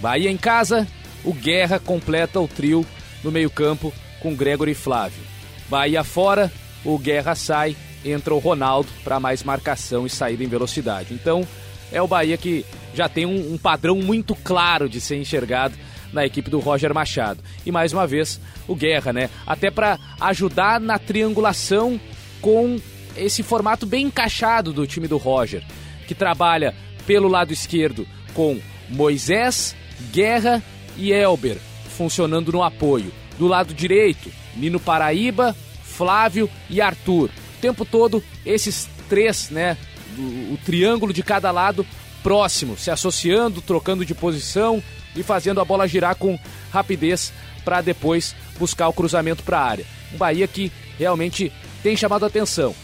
Bahia em casa, o Guerra completa o trio no meio-campo com Gregory e Flávio. Bahia fora, o Guerra sai, entra o Ronaldo para mais marcação e saída em velocidade. Então, é o Bahia que já tem um, um padrão muito claro de ser enxergado na equipe do Roger Machado. E mais uma vez, o Guerra, né? Até para ajudar na triangulação com esse formato bem encaixado do time do Roger, que trabalha pelo lado esquerdo com Moisés, Guerra e Elber, funcionando no apoio. Do lado direito, Nino Paraíba, Flávio e Arthur. O tempo todo, esses três, né? O, o triângulo de cada lado próximo, se associando, trocando de posição e fazendo a bola girar com rapidez para depois buscar o cruzamento para a área. Um Bahia que realmente tem chamado atenção.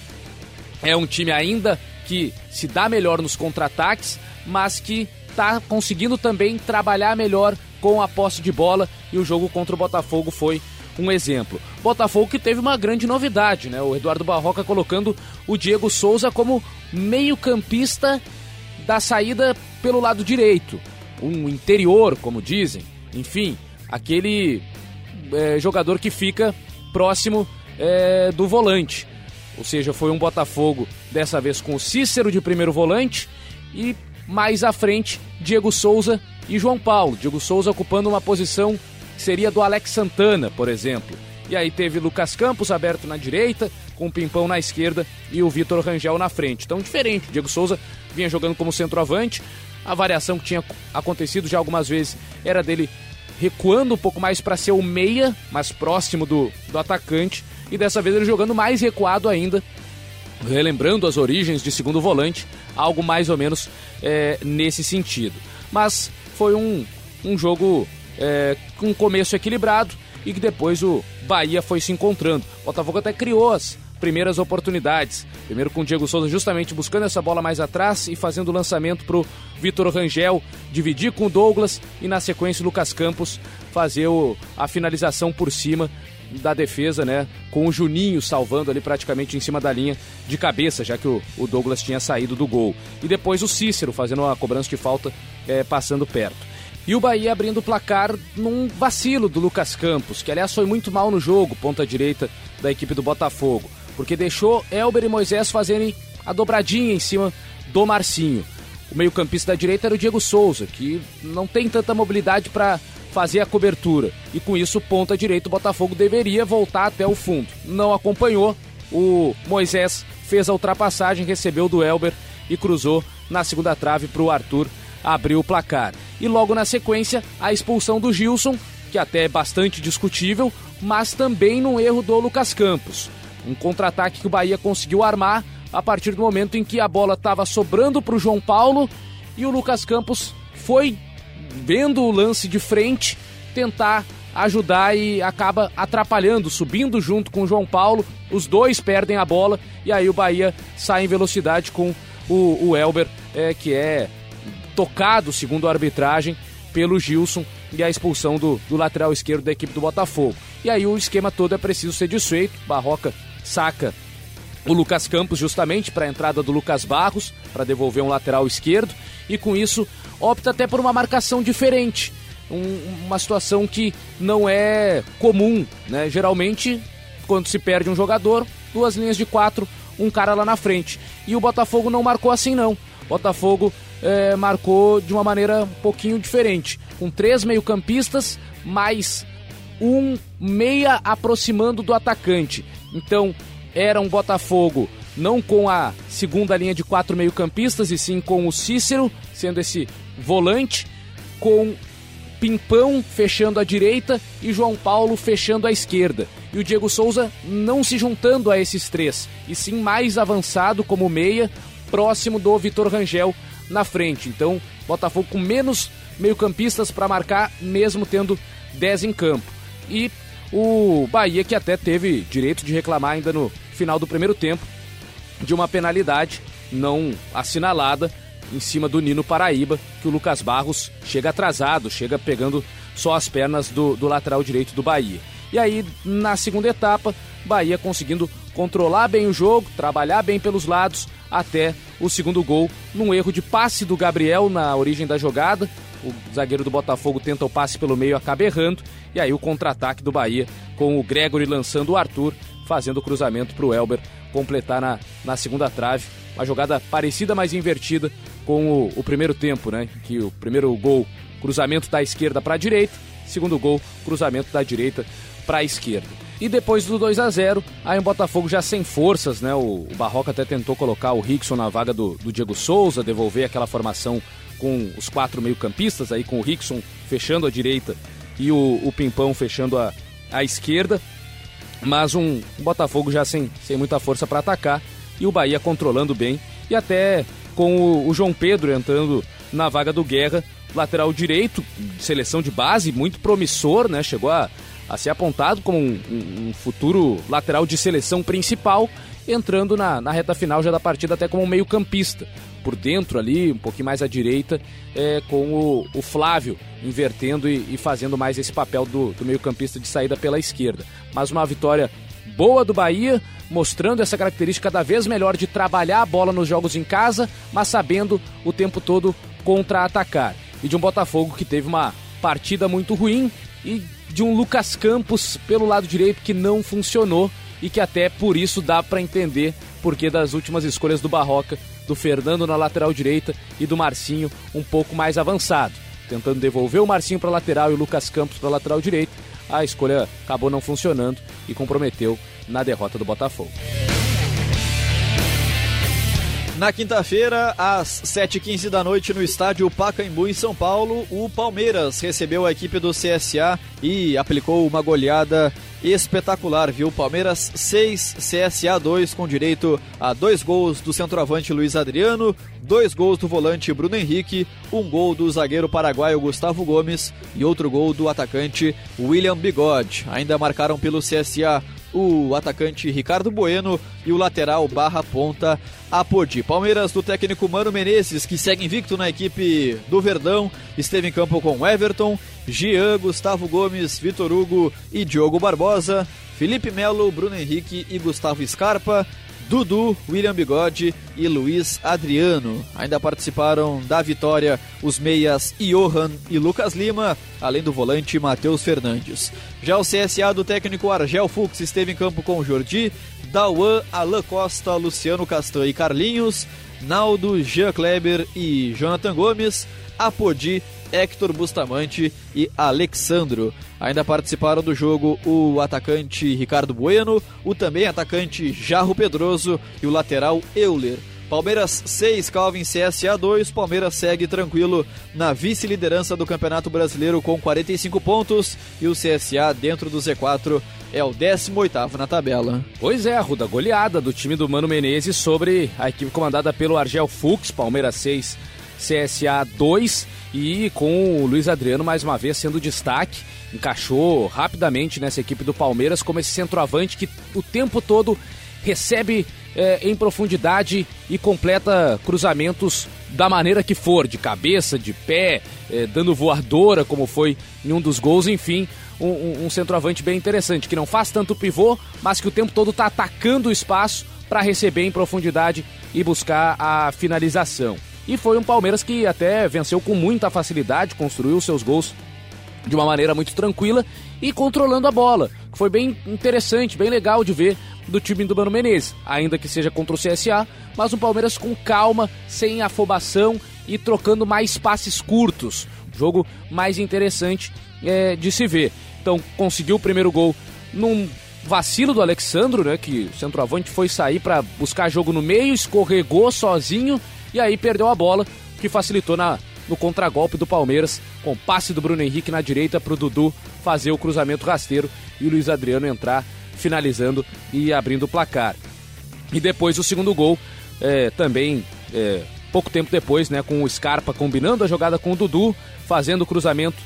É um time ainda que se dá melhor nos contra-ataques, mas que está conseguindo também trabalhar melhor com a posse de bola e o jogo contra o Botafogo foi um exemplo. Botafogo que teve uma grande novidade, né? O Eduardo Barroca colocando o Diego Souza como meio-campista da saída pelo lado direito, um interior, como dizem. Enfim, aquele é, jogador que fica próximo é, do volante. Ou seja, foi um Botafogo dessa vez com o Cícero de primeiro volante e mais à frente Diego Souza e João Paulo. Diego Souza ocupando uma posição que seria do Alex Santana, por exemplo. E aí teve Lucas Campos aberto na direita, com o Pimpão na esquerda e o Vitor Rangel na frente. Então diferente, Diego Souza vinha jogando como centroavante. A variação que tinha acontecido já algumas vezes era dele recuando um pouco mais para ser o meia, mais próximo do, do atacante, e dessa vez ele jogando mais recuado ainda, relembrando as origens de segundo volante, algo mais ou menos é, nesse sentido. Mas foi um, um jogo é, com um começo equilibrado e que depois o Bahia foi se encontrando. O Botafogo até criou as primeiras oportunidades. Primeiro com o Diego Souza justamente buscando essa bola mais atrás e fazendo o lançamento para o Vitor Rangel dividir com o Douglas e na sequência o Lucas Campos fazer o, a finalização por cima da defesa, né? Com o Juninho salvando ali praticamente em cima da linha de cabeça, já que o, o Douglas tinha saído do gol. E depois o Cícero fazendo a cobrança de falta é, passando perto. E o Bahia abrindo o placar num vacilo do Lucas Campos, que aliás foi muito mal no jogo, ponta direita da equipe do Botafogo porque deixou Elber e Moisés fazerem a dobradinha em cima do Marcinho. O meio-campista da direita era o Diego Souza, que não tem tanta mobilidade para fazer a cobertura. E com isso, ponta direita, o Botafogo deveria voltar até o fundo. Não acompanhou. O Moisés fez a ultrapassagem, recebeu do Elber e cruzou na segunda trave para o Arthur abrir o placar. E logo na sequência, a expulsão do Gilson, que até é bastante discutível, mas também no erro do Lucas Campos. Um contra-ataque que o Bahia conseguiu armar a partir do momento em que a bola estava sobrando para o João Paulo e o Lucas Campos foi vendo o lance de frente tentar ajudar e acaba atrapalhando, subindo junto com o João Paulo. Os dois perdem a bola e aí o Bahia sai em velocidade com o, o Elber, é, que é tocado, segundo a arbitragem, pelo Gilson e a expulsão do, do lateral esquerdo da equipe do Botafogo. E aí o esquema todo é preciso ser desfeito. Barroca saca o Lucas Campos justamente para a entrada do Lucas Barros, para devolver um lateral esquerdo, e com isso opta até por uma marcação diferente. Um, uma situação que não é comum, né? Geralmente, quando se perde um jogador, duas linhas de quatro, um cara lá na frente. E o Botafogo não marcou assim, não. O Botafogo é, marcou de uma maneira um pouquinho diferente, com três meio-campistas, mais um meia aproximando do atacante. Então, era um Botafogo não com a segunda linha de quatro meio-campistas, e sim com o Cícero, sendo esse volante, com Pimpão fechando a direita e João Paulo fechando a esquerda. E o Diego Souza não se juntando a esses três, e sim mais avançado como meia, próximo do Vitor Rangel na frente. Então, Botafogo com menos meio-campistas para marcar, mesmo tendo 10 em campo. E o Bahia, que até teve direito de reclamar ainda no final do primeiro tempo de uma penalidade não assinalada em cima do Nino Paraíba, que o Lucas Barros chega atrasado, chega pegando só as pernas do, do lateral direito do Bahia. E aí, na segunda etapa, Bahia conseguindo controlar bem o jogo, trabalhar bem pelos lados, até o segundo gol, num erro de passe do Gabriel na origem da jogada. O zagueiro do Botafogo tenta o passe pelo meio, acaba errando. E aí o contra-ataque do Bahia, com o Gregory lançando o Arthur, fazendo o cruzamento para o Elber completar na, na segunda trave. Uma jogada parecida, mas invertida com o, o primeiro tempo, né? Que o primeiro gol, cruzamento da esquerda para a direita, segundo gol, cruzamento da direita para a esquerda. E depois do 2 a 0 aí o Botafogo já sem forças, né? O, o Barroca até tentou colocar o Rickson na vaga do, do Diego Souza, devolver aquela formação com os quatro meio-campistas, aí com o Rickson fechando a direita e o, o Pimpão fechando a, a esquerda. Mas um, um Botafogo já sem, sem muita força para atacar e o Bahia controlando bem. E até com o, o João Pedro entrando na vaga do Guerra, lateral direito, seleção de base, muito promissor, né? Chegou a, a ser apontado como um, um, um, futuro lateral de seleção principal, entrando na, na reta final já da partida até como meio campista por dentro ali, um pouquinho mais à direita, é, com o, o Flávio invertendo e, e, fazendo mais esse papel do, do meio-campista de saída pela esquerda. Mas uma vitória boa do Bahia, mostrando essa característica cada vez melhor de trabalhar a bola nos jogos em casa, mas sabendo o tempo todo contra-atacar. E de um Botafogo que teve uma partida muito ruim e de um Lucas Campos pelo lado direito que não funcionou e que até por isso dá para entender porque das últimas escolhas do Barroca do Fernando na lateral direita e do Marcinho um pouco mais avançado, tentando devolver o Marcinho para a lateral e o Lucas Campos para a lateral direita. A escolha acabou não funcionando e comprometeu na derrota do Botafogo. Na quinta-feira, às 7h15 da noite, no estádio Pacaembu, em São Paulo, o Palmeiras recebeu a equipe do CSA e aplicou uma goleada espetacular, viu? Palmeiras 6, CSA 2, com direito a dois gols do centroavante Luiz Adriano, dois gols do volante Bruno Henrique, um gol do zagueiro paraguaio Gustavo Gomes e outro gol do atacante William Bigode. Ainda marcaram pelo CSA o atacante Ricardo Bueno e o lateral barra ponta Apodi. Palmeiras do técnico Mano Menezes, que segue invicto na equipe do Verdão, esteve em campo com Everton, Gian, Gustavo Gomes, Vitor Hugo e Diogo Barbosa, Felipe Melo, Bruno Henrique e Gustavo Scarpa, Dudu, William Bigode e Luiz Adriano. Ainda participaram da vitória os meias Johan e Lucas Lima, além do volante Matheus Fernandes. Já o CSA do técnico Argel Fux esteve em campo com Jordi, Dauan, Alain Costa, Luciano Castan e Carlinhos, Naldo, Jean Kleber e Jonathan Gomes, Apodi Hector Bustamante e Alexandro. Ainda participaram do jogo o atacante Ricardo Bueno, o também atacante Jarro Pedroso e o lateral Euler. Palmeiras 6, Calvin CSA 2. Palmeiras segue tranquilo na vice-liderança do Campeonato Brasileiro com 45 pontos e o CSA dentro do Z4 é o 18 na tabela. Pois é, ruda goleada do time do Mano Menezes sobre a equipe comandada pelo Argel Fux, Palmeiras 6, CSA 2 e com o Luiz Adriano mais uma vez sendo destaque, encaixou rapidamente nessa equipe do Palmeiras como esse centroavante que o tempo todo recebe é, em profundidade e completa cruzamentos da maneira que for, de cabeça, de pé, é, dando voadora, como foi em um dos gols, enfim, um, um, centroavante bem interessante, que não faz tanto pivô, mas que o tempo todo está atacando o espaço para receber em profundidade e buscar a finalização. E foi um Palmeiras que até venceu com muita facilidade, construiu seus gols de uma maneira muito tranquila e controlando a bola. Foi bem interessante, bem legal de ver do time do Mano Menezes, ainda que seja contra o CSA, mas um Palmeiras com calma, sem afobação e trocando mais passes curtos. Jogo mais interessante é, de se ver. Então conseguiu o primeiro gol num vacilo do Alexandro, né? Que o centroavante foi sair para buscar jogo no meio, escorregou sozinho e aí perdeu a bola, que facilitou na, no contragolpe do Palmeiras, com passe do Bruno Henrique na direita para o Dudu fazer o cruzamento rasteiro e o Luiz Adriano entrar finalizando e abrindo o placar. E depois o segundo gol, é, também é, pouco tempo depois, né, com o Scarpa combinando a jogada com o Dudu, fazendo o cruzamento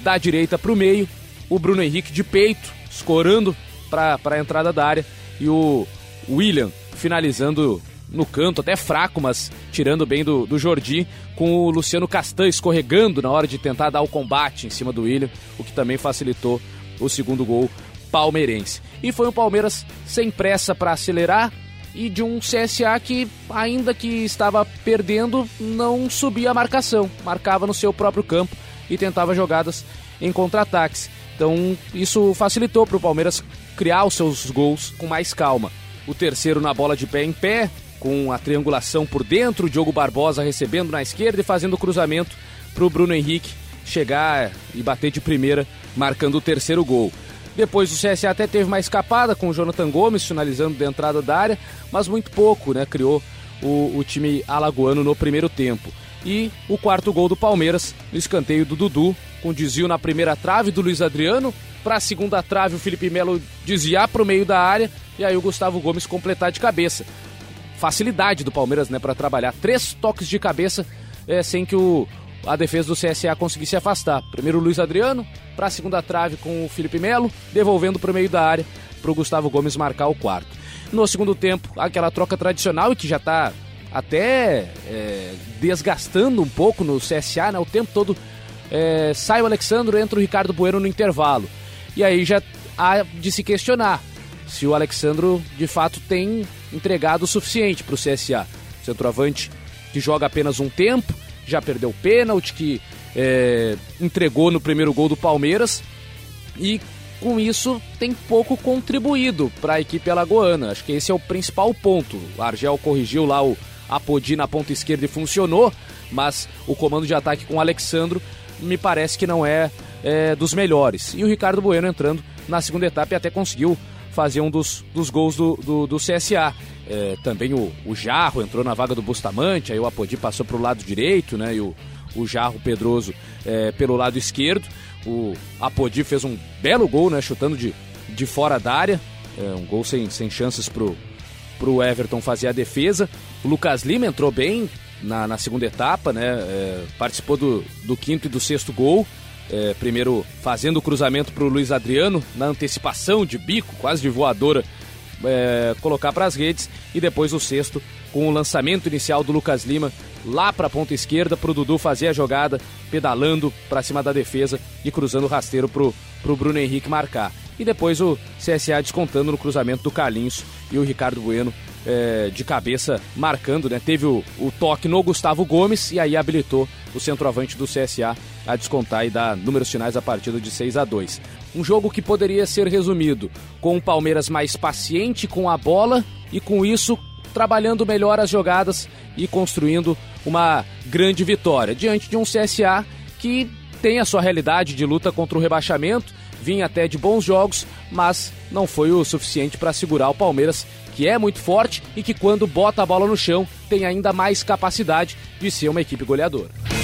da direita para o meio, o Bruno Henrique de peito, escorando para a entrada da área e o William finalizando no canto, até fraco, mas tirando bem do, do Jordi, com o Luciano Castan escorregando na hora de tentar dar o combate em cima do William, o que também facilitou o segundo gol palmeirense. E foi um Palmeiras sem pressa para acelerar e de um CSA que, ainda que estava perdendo, não subia a marcação, marcava no seu próprio campo e tentava jogadas em contra-ataques. Então isso facilitou para o Palmeiras criar os seus gols com mais calma. O terceiro na bola de pé em pé, com a triangulação por dentro, Diogo Barbosa recebendo na esquerda e fazendo o cruzamento para o Bruno Henrique chegar e bater de primeira, marcando o terceiro gol. Depois o CSA até teve uma escapada com o Jonathan Gomes finalizando de entrada da área, mas muito pouco, né? Criou o, o time alagoano no primeiro tempo. E o quarto gol do Palmeiras, no escanteio do Dudu, com desvio na primeira trave do Luiz Adriano, para a segunda trave o Felipe Melo desviar para o meio da área e aí o Gustavo Gomes completar de cabeça facilidade do Palmeiras né, para trabalhar. Três toques de cabeça é, sem que o, a defesa do CSA conseguisse afastar. Primeiro o Luiz Adriano, para a segunda trave com o Felipe Melo, devolvendo para o meio da área para o Gustavo Gomes marcar o quarto. No segundo tempo, aquela troca tradicional e que já está até é, desgastando um pouco no CSA, né? O tempo todo é, sai o Alexandre, entra o Ricardo Bueno no intervalo. E aí já há de se questionar se o Alexandro de fato tem entregado o suficiente para o CSA. Centroavante que joga apenas um tempo, já perdeu o pênalti, que é, entregou no primeiro gol do Palmeiras e com isso tem pouco contribuído para a equipe alagoana. Acho que esse é o principal ponto. O Argel corrigiu lá o Apodi na ponta esquerda e funcionou, mas o comando de ataque com o Alexandro me parece que não é, é dos melhores. E o Ricardo Bueno entrando na segunda etapa e até conseguiu fazer um dos, dos gols do, do, do CSA. É, também o, o Jarro entrou na vaga do Bustamante, aí o Apodi passou para o lado direito, né? E o, o Jarro Pedroso é, pelo lado esquerdo. O Apodi fez um belo gol, né? Chutando de, de fora da área. É, um gol sem, sem chances pro, pro Everton fazer a defesa. O Lucas Lima entrou bem na, na segunda etapa, né? É, participou do, do quinto e do sexto gol. É, primeiro fazendo o cruzamento para o Luiz Adriano na antecipação de bico, quase de voadora, é, colocar para as redes. E depois o sexto com o lançamento inicial do Lucas Lima lá para a ponta esquerda para o Dudu fazer a jogada, pedalando para cima da defesa e cruzando o rasteiro para o Bruno Henrique marcar. E depois o CSA descontando no cruzamento do Carlinhos e o Ricardo Bueno é, de cabeça marcando, né? Teve o, o, toque no Gustavo Gomes e aí habilitou o centroavante do CSA a descontar e dar números finais a partida de 6 a 2 Um jogo que poderia ser resumido com o Palmeiras mais paciente com a bola e com isso trabalhando melhor as jogadas e construindo uma grande vitória diante de um CSA que tem a sua realidade de luta contra o rebaixamento, vinha até de bons jogos, mas não foi o suficiente para segurar o Palmeiras, que é muito forte e que quando bota a bola no chão tem ainda mais capacidade de ser uma equipe goleadora.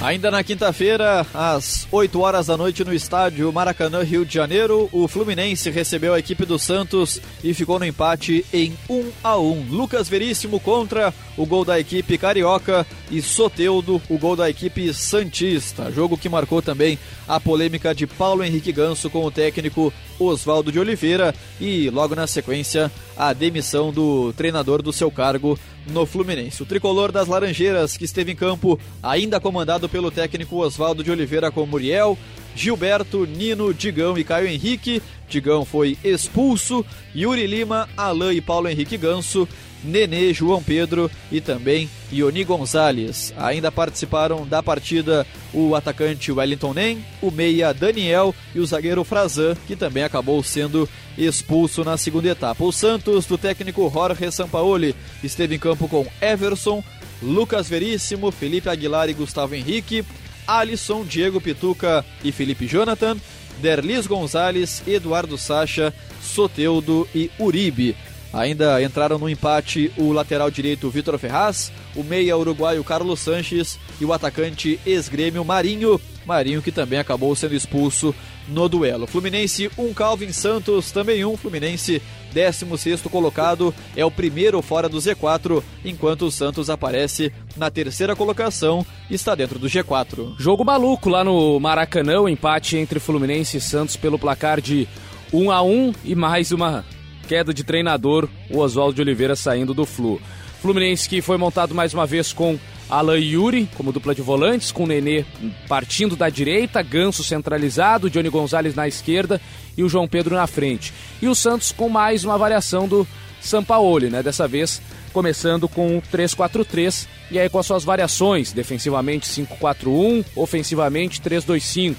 Ainda na quinta-feira, às 8 horas da noite no estádio Maracanã, Rio de Janeiro, o Fluminense recebeu a equipe do Santos e ficou no empate em 1 a 1. Lucas Veríssimo contra o gol da equipe carioca e Soteudo, o gol da equipe santista. Jogo que marcou também a polêmica de Paulo Henrique Ganso com o técnico Oswaldo de Oliveira e logo na sequência a demissão do treinador do seu cargo no Fluminense. O tricolor das Laranjeiras, que esteve em campo, ainda comandado pelo técnico Oswaldo de Oliveira com Muriel, Gilberto, Nino, Digão e Caio Henrique. Digão foi expulso. Yuri Lima, Alain e Paulo Henrique Ganso Nenê, João Pedro e também Ioni Gonzalez. Ainda participaram da partida o atacante Wellington Nem, o meia Daniel e o zagueiro Frazan, que também acabou sendo expulso na segunda etapa. O Santos, do técnico Jorge Sampaoli, esteve em campo com Everson, Lucas Veríssimo, Felipe Aguilar e Gustavo Henrique, Alisson, Diego Pituca e Felipe Jonathan, Derlis Gonzalez, Eduardo Sacha, Soteudo e Uribe. Ainda entraram no empate o lateral direito Vitor Ferraz, o meia uruguaio Carlos Sanches e o atacante ex-grêmio Marinho. Marinho que também acabou sendo expulso no duelo. Fluminense 1, um Calvin Santos também 1. Um. Fluminense 16 colocado, é o primeiro fora do Z4, enquanto o Santos aparece na terceira colocação e está dentro do G4. Jogo maluco lá no Maracanã, o empate entre Fluminense e Santos pelo placar de 1 a 1 e mais uma queda de treinador, o Oswaldo de Oliveira saindo do Flu. Fluminense que foi montado mais uma vez com Alan Yuri como dupla de volantes, com o Nenê partindo da direita, Ganso centralizado, Johnny Gonzalez na esquerda e o João Pedro na frente. E o Santos com mais uma variação do Sampaoli, né? Dessa vez começando com 3-4-3 e aí com as suas variações, defensivamente 5-4-1, ofensivamente 3-2-5.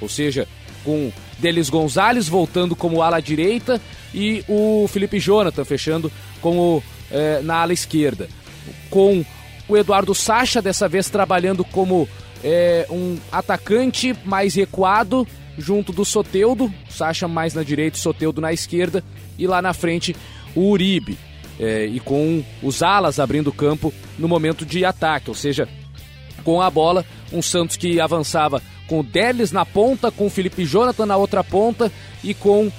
Ou seja, com Delis Gonzalez voltando como ala direita e o Felipe Jonathan fechando como é, na ala esquerda. Com o Eduardo Sacha dessa vez trabalhando como é, um atacante mais recuado junto do Soteudo, Sacha mais na direita, Soteudo na esquerda e lá na frente o Uribe. É, e com os alas abrindo o campo no momento de ataque, ou seja, com a bola, um Santos que avançava com o Delis na ponta, com o Felipe Jonathan na outra ponta e com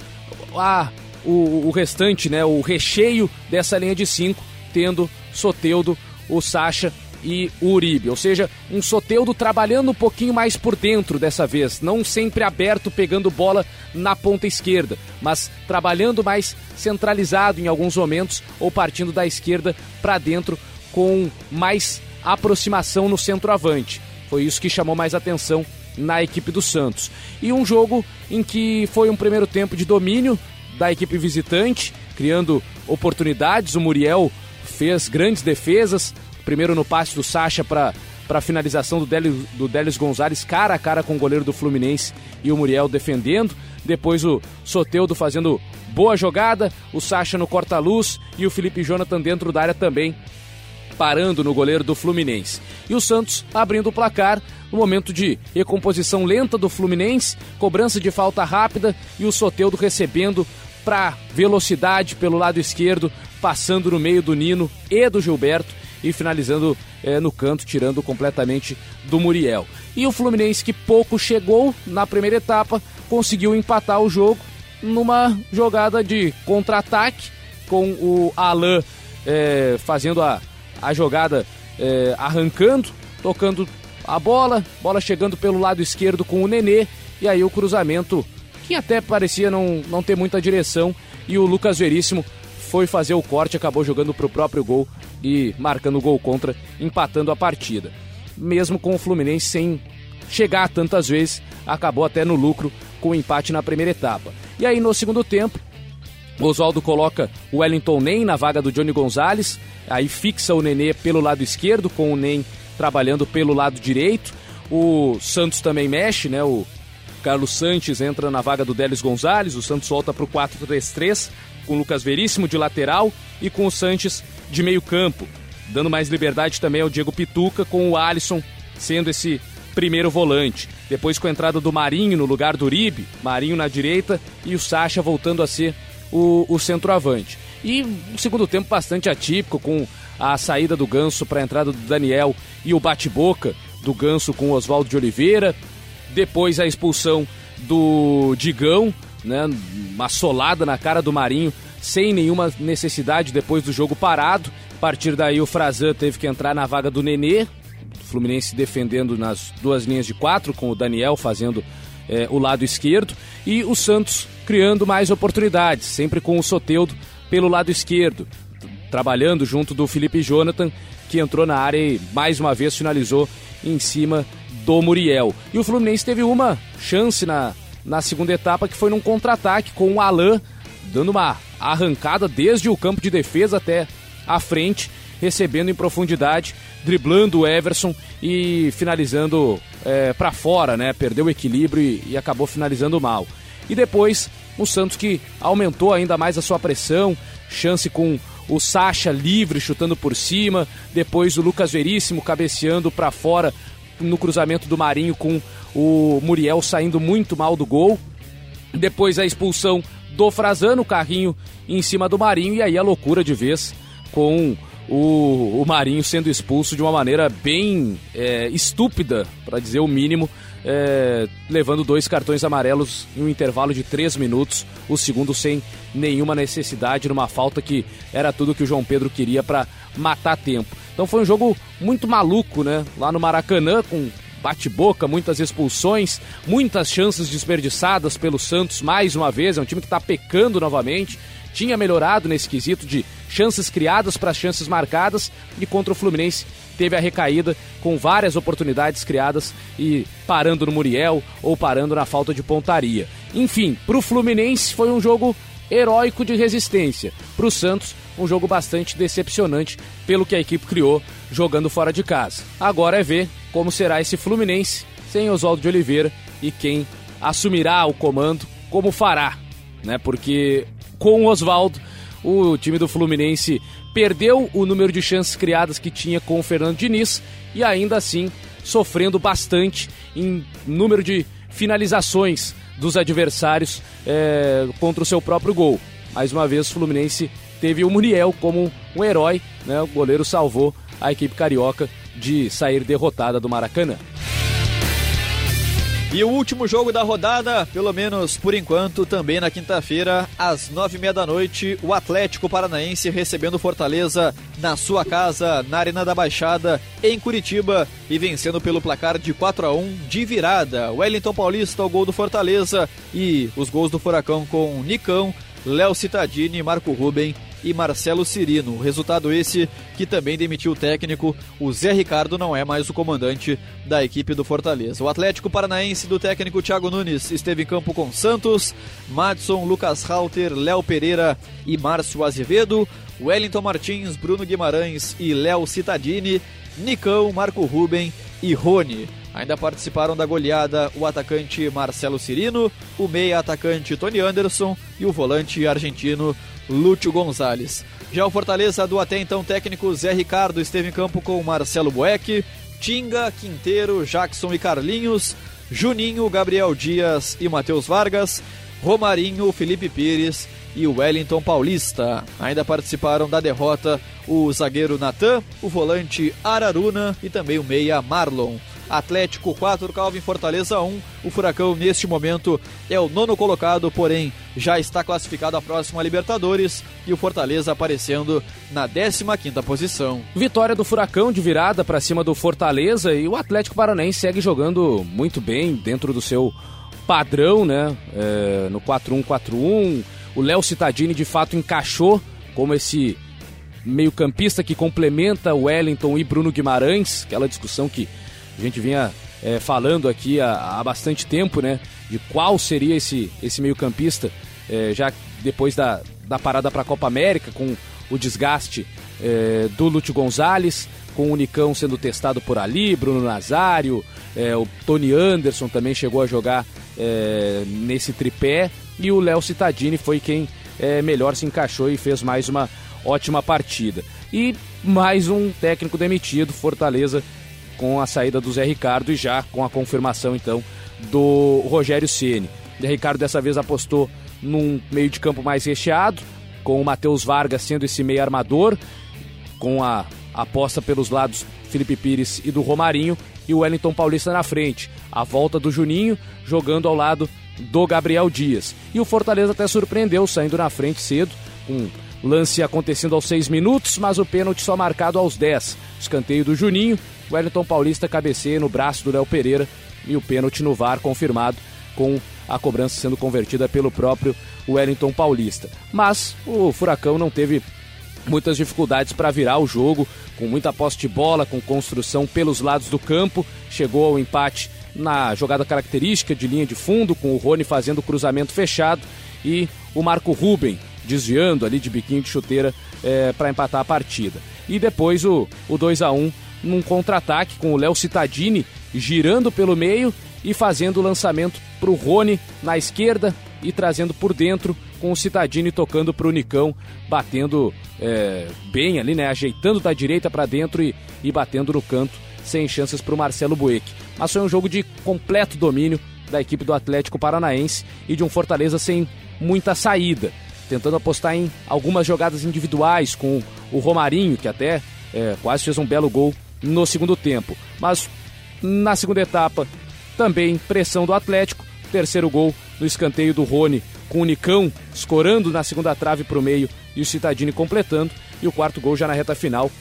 a, o, o restante, né, o recheio dessa linha de cinco, tendo Soteudo, o Sacha e o Uribe. Ou seja, um Soteudo trabalhando um pouquinho mais por dentro dessa vez, não sempre aberto pegando bola na ponta esquerda, mas trabalhando mais centralizado em alguns momentos ou partindo da esquerda para dentro com mais aproximação no centroavante. Foi isso que chamou mais atenção na equipe do Santos. E um jogo em que foi um primeiro tempo de domínio da equipe visitante, criando oportunidades. O Muriel fez grandes defesas, primeiro no passe do Sacha para para a finalização do Delis, do Gonzalez cara a cara com o goleiro do Fluminense e o Muriel defendendo. Depois o Soteudo fazendo boa jogada, o Sacha no corta-luz e o Felipe Jonathan dentro da área também parando no goleiro do Fluminense. E o Santos abrindo o placar no momento de recomposição lenta do Fluminense, cobrança de falta rápida e o Soteudo recebendo para velocidade pelo lado esquerdo, passando no meio do Nino e do Gilberto e finalizando é, no canto, tirando completamente do Muriel. E o Fluminense, que pouco chegou na primeira etapa, conseguiu empatar o jogo numa jogada de contra-ataque, com o Alain é, fazendo a, a jogada é, arrancando, tocando a bola, bola chegando pelo lado esquerdo com o Nenê, e aí o cruzamento, que até parecia não, não ter muita direção, e o Lucas Veríssimo foi fazer o corte, acabou jogando para o próprio gol e marcando o gol contra, empatando a partida. Mesmo com o Fluminense sem chegar tantas vezes, acabou até no lucro com o empate na primeira etapa. E aí no segundo tempo, Oswaldo coloca o Wellington Nem na vaga do Johnny Gonzalez, aí fixa o Nenê pelo lado esquerdo, com o Nem trabalhando pelo lado direito. O Santos também mexe, né? O Carlos Sanches entra na vaga do Délis Gonzalez, o Santos volta para o 4-3-3, com o Lucas Veríssimo de lateral e com o Sanches de meio campo. Dando mais liberdade também ao Diego Pituca, com o Alisson sendo esse primeiro volante. Depois com a entrada do Marinho no lugar do Uribe, Marinho na direita e o Sacha voltando a ser o, o centroavante. E um segundo tempo bastante atípico, com a saída do Ganso para a entrada do Daniel e o bate-boca do Ganso com o Oswaldo de Oliveira. Depois a expulsão do Digão, né, uma solada na cara do Marinho, sem nenhuma necessidade depois do jogo parado. A partir daí o Frazan teve que entrar na vaga do Nenê, Fluminense defendendo nas duas linhas de quatro, com o Daniel fazendo é, o lado esquerdo, e o Santos criando mais oportunidades, sempre com o Soteudo pelo lado esquerdo, trabalhando junto do Felipe Jonathan, que entrou na área e mais uma vez finalizou em cima do Muriel. E o Fluminense teve uma chance na, na segunda etapa que foi num contra-ataque com o Alain dando uma arrancada desde o campo de defesa até a frente, recebendo em profundidade, driblando o Everson e finalizando é, para fora, né? Perdeu o equilíbrio e, e acabou finalizando mal. E depois o Santos que aumentou ainda mais a sua pressão, chance com o Sacha livre chutando por cima, depois o Lucas Veríssimo cabeceando para fora no cruzamento do Marinho com o Muriel saindo muito mal do gol. Depois a expulsão do Frazano, carrinho em cima do Marinho e aí a loucura de vez com o, o Marinho sendo expulso de uma maneira bem é, estúpida, para dizer o mínimo, é, levando dois cartões amarelos em um intervalo de três minutos, o segundo sem nenhuma necessidade, numa falta que era tudo que o João Pedro queria para matar tempo. Então foi um jogo muito maluco, né? Lá no Maracanã, com bate-boca, muitas expulsões, muitas chances desperdiçadas pelo Santos mais uma vez. É um time que está pecando novamente. Tinha melhorado nesse quesito de chances criadas para chances marcadas e contra o Fluminense teve a recaída com várias oportunidades criadas e parando no Muriel ou parando na falta de pontaria. Enfim, para o Fluminense foi um jogo heróico de resistência. Para o Santos, um jogo bastante decepcionante pelo que a equipe criou jogando fora de casa. Agora é ver como será esse Fluminense sem Oswaldo de Oliveira e quem assumirá o comando, como fará, né? Porque com o Oswaldo o time do Fluminense perdeu o número de chances criadas que tinha com o Fernando Diniz e ainda assim sofrendo bastante em número de finalizações dos adversários é, contra o seu próprio gol. Mais uma vez o Fluminense teve o Muriel como um herói, né? o goleiro salvou a equipe carioca de sair derrotada do Maracanã. E o último jogo da rodada, pelo menos por enquanto, também na quinta-feira, às nove e meia da noite, o Atlético Paranaense recebendo Fortaleza na sua casa, na Arena da Baixada, em Curitiba, e vencendo pelo placar de 4 a 1 de virada. Wellington Paulista, o gol do Fortaleza, e os gols do Furacão com Nicão, Léo Citadini, Marco Ruben e Marcelo Cirino. Resultado esse que também demitiu o técnico. O Zé Ricardo não é mais o comandante da equipe do Fortaleza. O Atlético Paranaense do técnico Thiago Nunes esteve em campo com Santos, Madson, Lucas Halter, Léo Pereira e Márcio Azevedo, Wellington Martins, Bruno Guimarães e Léo Citadini, Nicão, Marco Ruben e Rony. Ainda participaram da goleada o atacante Marcelo Cirino, o meia atacante Tony Anderson e o volante argentino Lúcio Gonzalez. Já o Fortaleza do até então técnico Zé Ricardo esteve em campo com Marcelo Boeck, Tinga, Quinteiro, Jackson e Carlinhos, Juninho, Gabriel Dias e Matheus Vargas, Romarinho, Felipe Pires e Wellington Paulista. Ainda participaram da derrota o zagueiro Natan, o volante Araruna e também o meia Marlon. Atlético 4, Calvin Fortaleza 1. O Furacão, neste momento, é o nono colocado, porém já está classificado à próxima Libertadores. E o Fortaleza aparecendo na 15 posição. Vitória do Furacão de virada para cima do Fortaleza e o Atlético Paranaense segue jogando muito bem dentro do seu padrão, né? É, no 4-1-4-1. O Léo Cittadini de fato encaixou como esse meio-campista que complementa Wellington e Bruno Guimarães, aquela discussão que a gente vinha é, falando aqui há, há, bastante tempo, né? De qual seria esse, esse meio-campista, é, já depois da, da parada para a Copa América, com o desgaste é, do Lúcio Gonzalez, com o Nicão sendo testado por ali, Bruno Nazário, é, o Tony Anderson também chegou a jogar é, nesse tripé, e o Léo Cittadini foi quem é, melhor se encaixou e fez mais uma ótima partida. E mais um técnico demitido, Fortaleza com a saída do Zé Ricardo e já com a confirmação então do Rogério Ceni. Zé Ricardo dessa vez apostou num meio de campo mais recheado, com o Matheus Vargas sendo esse meio armador, com a aposta pelos lados Felipe Pires e do Romarinho e o Wellington Paulista na frente. A volta do Juninho jogando ao lado do Gabriel Dias. E o Fortaleza até surpreendeu, saindo na frente cedo, com lance acontecendo aos 6 minutos, mas o pênalti só marcado aos 10. Escanteio do Juninho Wellington Paulista cabeceia no braço do Léo Pereira e o pênalti no VAR confirmado com a cobrança sendo convertida pelo próprio Wellington Paulista. Mas o Furacão não teve muitas dificuldades para virar o jogo, com muita posse de bola, com construção pelos lados do campo, chegou ao empate na jogada característica de linha de fundo, com o Rony fazendo cruzamento fechado e o Marco Ruben desviando ali de biquinho de chuteira é, para empatar a partida. E depois o, o 2 a 1 num contra-ataque com o Léo Cittadini girando pelo meio e fazendo o lançamento para o Rony na esquerda e trazendo por dentro com o Cittadini tocando para o Nicão, batendo é, bem ali, né? Ajeitando da direita para dentro e, e batendo no canto, sem chances para o Marcelo Bueck. Mas foi um jogo de completo domínio da equipe do Atlético Paranaense e de um Fortaleza sem muita saída, tentando apostar em algumas jogadas individuais com o Romarinho, que até é, quase fez um belo gol no segundo tempo. Mas na segunda etapa, também pressão do Atlético. Terceiro gol no escanteio do Rony, com o Nicão escorando na segunda trave para o meio e o Citadini completando. E o quarto gol já na reta final,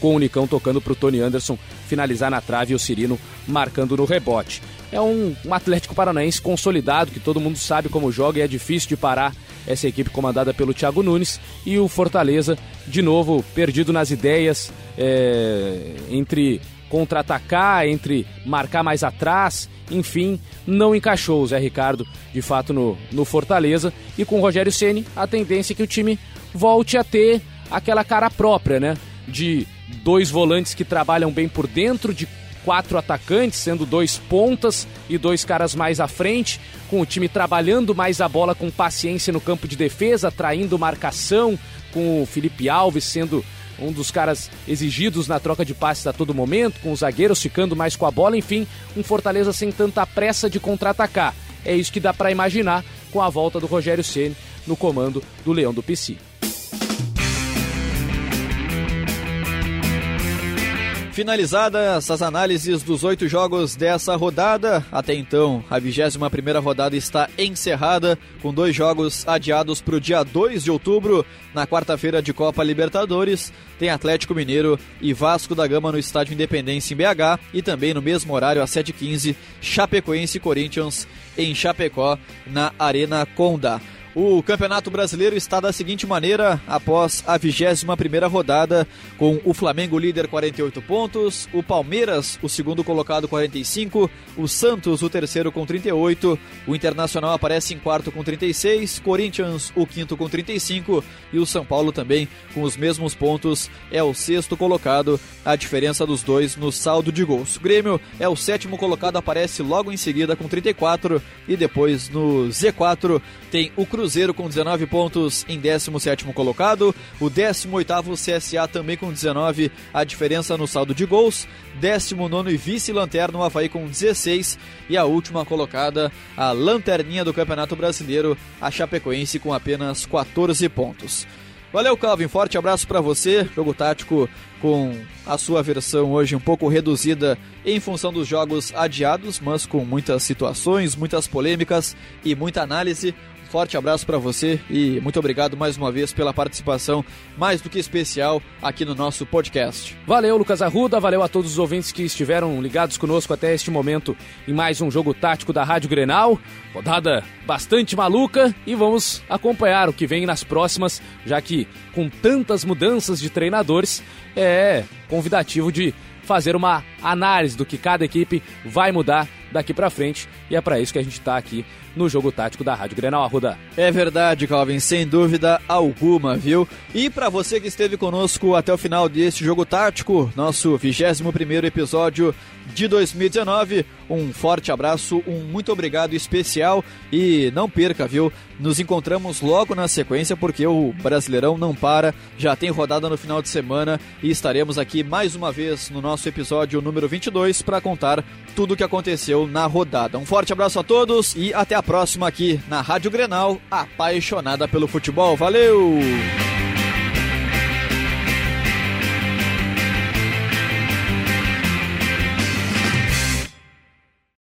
com o Nicão tocando para o Tony Anderson finalizar na trave e o Cirino marcando no rebote. É um, um Atlético Paranaense consolidado, que todo mundo sabe como joga e é difícil de parar essa equipe comandada pelo Thiago Nunes. E o Fortaleza, de novo, perdido nas ideias, é, entre contra-atacar, entre marcar mais atrás, enfim, não encaixou o Zé Ricardo de fato no, no Fortaleza. E com o Rogério Ceni a tendência é que o time volte a ter aquela cara própria, né? De dois volantes que trabalham bem por dentro, de quatro atacantes, sendo dois pontas e dois caras mais à frente, com o time trabalhando mais a bola com paciência no campo de defesa, traindo marcação, com o Felipe Alves sendo um dos caras exigidos na troca de passes a todo momento, com os zagueiros ficando mais com a bola, enfim, um Fortaleza sem tanta pressa de contra-atacar. É isso que dá para imaginar com a volta do Rogério Ceni no comando do Leão do Pici. Finalizadas as análises dos oito jogos dessa rodada, até então a 21 primeira rodada está encerrada, com dois jogos adiados para o dia 2 de outubro, na quarta-feira de Copa Libertadores, tem Atlético Mineiro e Vasco da Gama no Estádio Independência em BH, e também no mesmo horário, às 7h15, Chapecoense e Corinthians em Chapecó, na Arena Conda. O Campeonato Brasileiro está da seguinte maneira após a 21ª rodada, com o Flamengo líder 48 pontos, o Palmeiras o segundo colocado 45, o Santos o terceiro com 38, o Internacional aparece em quarto com 36, Corinthians o quinto com 35 e o São Paulo também com os mesmos pontos é o sexto colocado, a diferença dos dois no saldo de gols. O Grêmio é o sétimo colocado, aparece logo em seguida com 34 e depois no Z4 tem o Cruzeiro Cruzeiro com 19 pontos em 17 colocado. O 18 CSA também com 19, a diferença no saldo de gols. 19 e vice-lanterna o Havaí com 16. E a última colocada, a lanterninha do Campeonato Brasileiro, a Chapecoense com apenas 14 pontos. Valeu, Calvin. Forte abraço para você. Jogo tático com a sua versão hoje um pouco reduzida em função dos jogos adiados, mas com muitas situações, muitas polêmicas e muita análise. Forte abraço para você e muito obrigado mais uma vez pela participação mais do que especial aqui no nosso podcast. Valeu, Lucas Arruda, valeu a todos os ouvintes que estiveram ligados conosco até este momento em mais um jogo tático da Rádio Grenal. Rodada bastante maluca e vamos acompanhar o que vem nas próximas, já que com tantas mudanças de treinadores é convidativo de fazer uma análise do que cada equipe vai mudar daqui para frente e é para isso que a gente está aqui no jogo tático da Rádio Grenal Arruda. É verdade, Calvin, sem dúvida alguma, viu? E para você que esteve conosco até o final deste jogo tático, nosso 21 primeiro episódio de 2019, um forte abraço, um muito obrigado especial e não perca, viu? Nos encontramos logo na sequência porque o Brasileirão não para, já tem rodada no final de semana e estaremos aqui mais uma vez no nosso episódio número 22 para contar tudo o que aconteceu na rodada. Um forte abraço a todos e até a próxima aqui na Rádio Grenal, apaixonada pelo futebol. Valeu!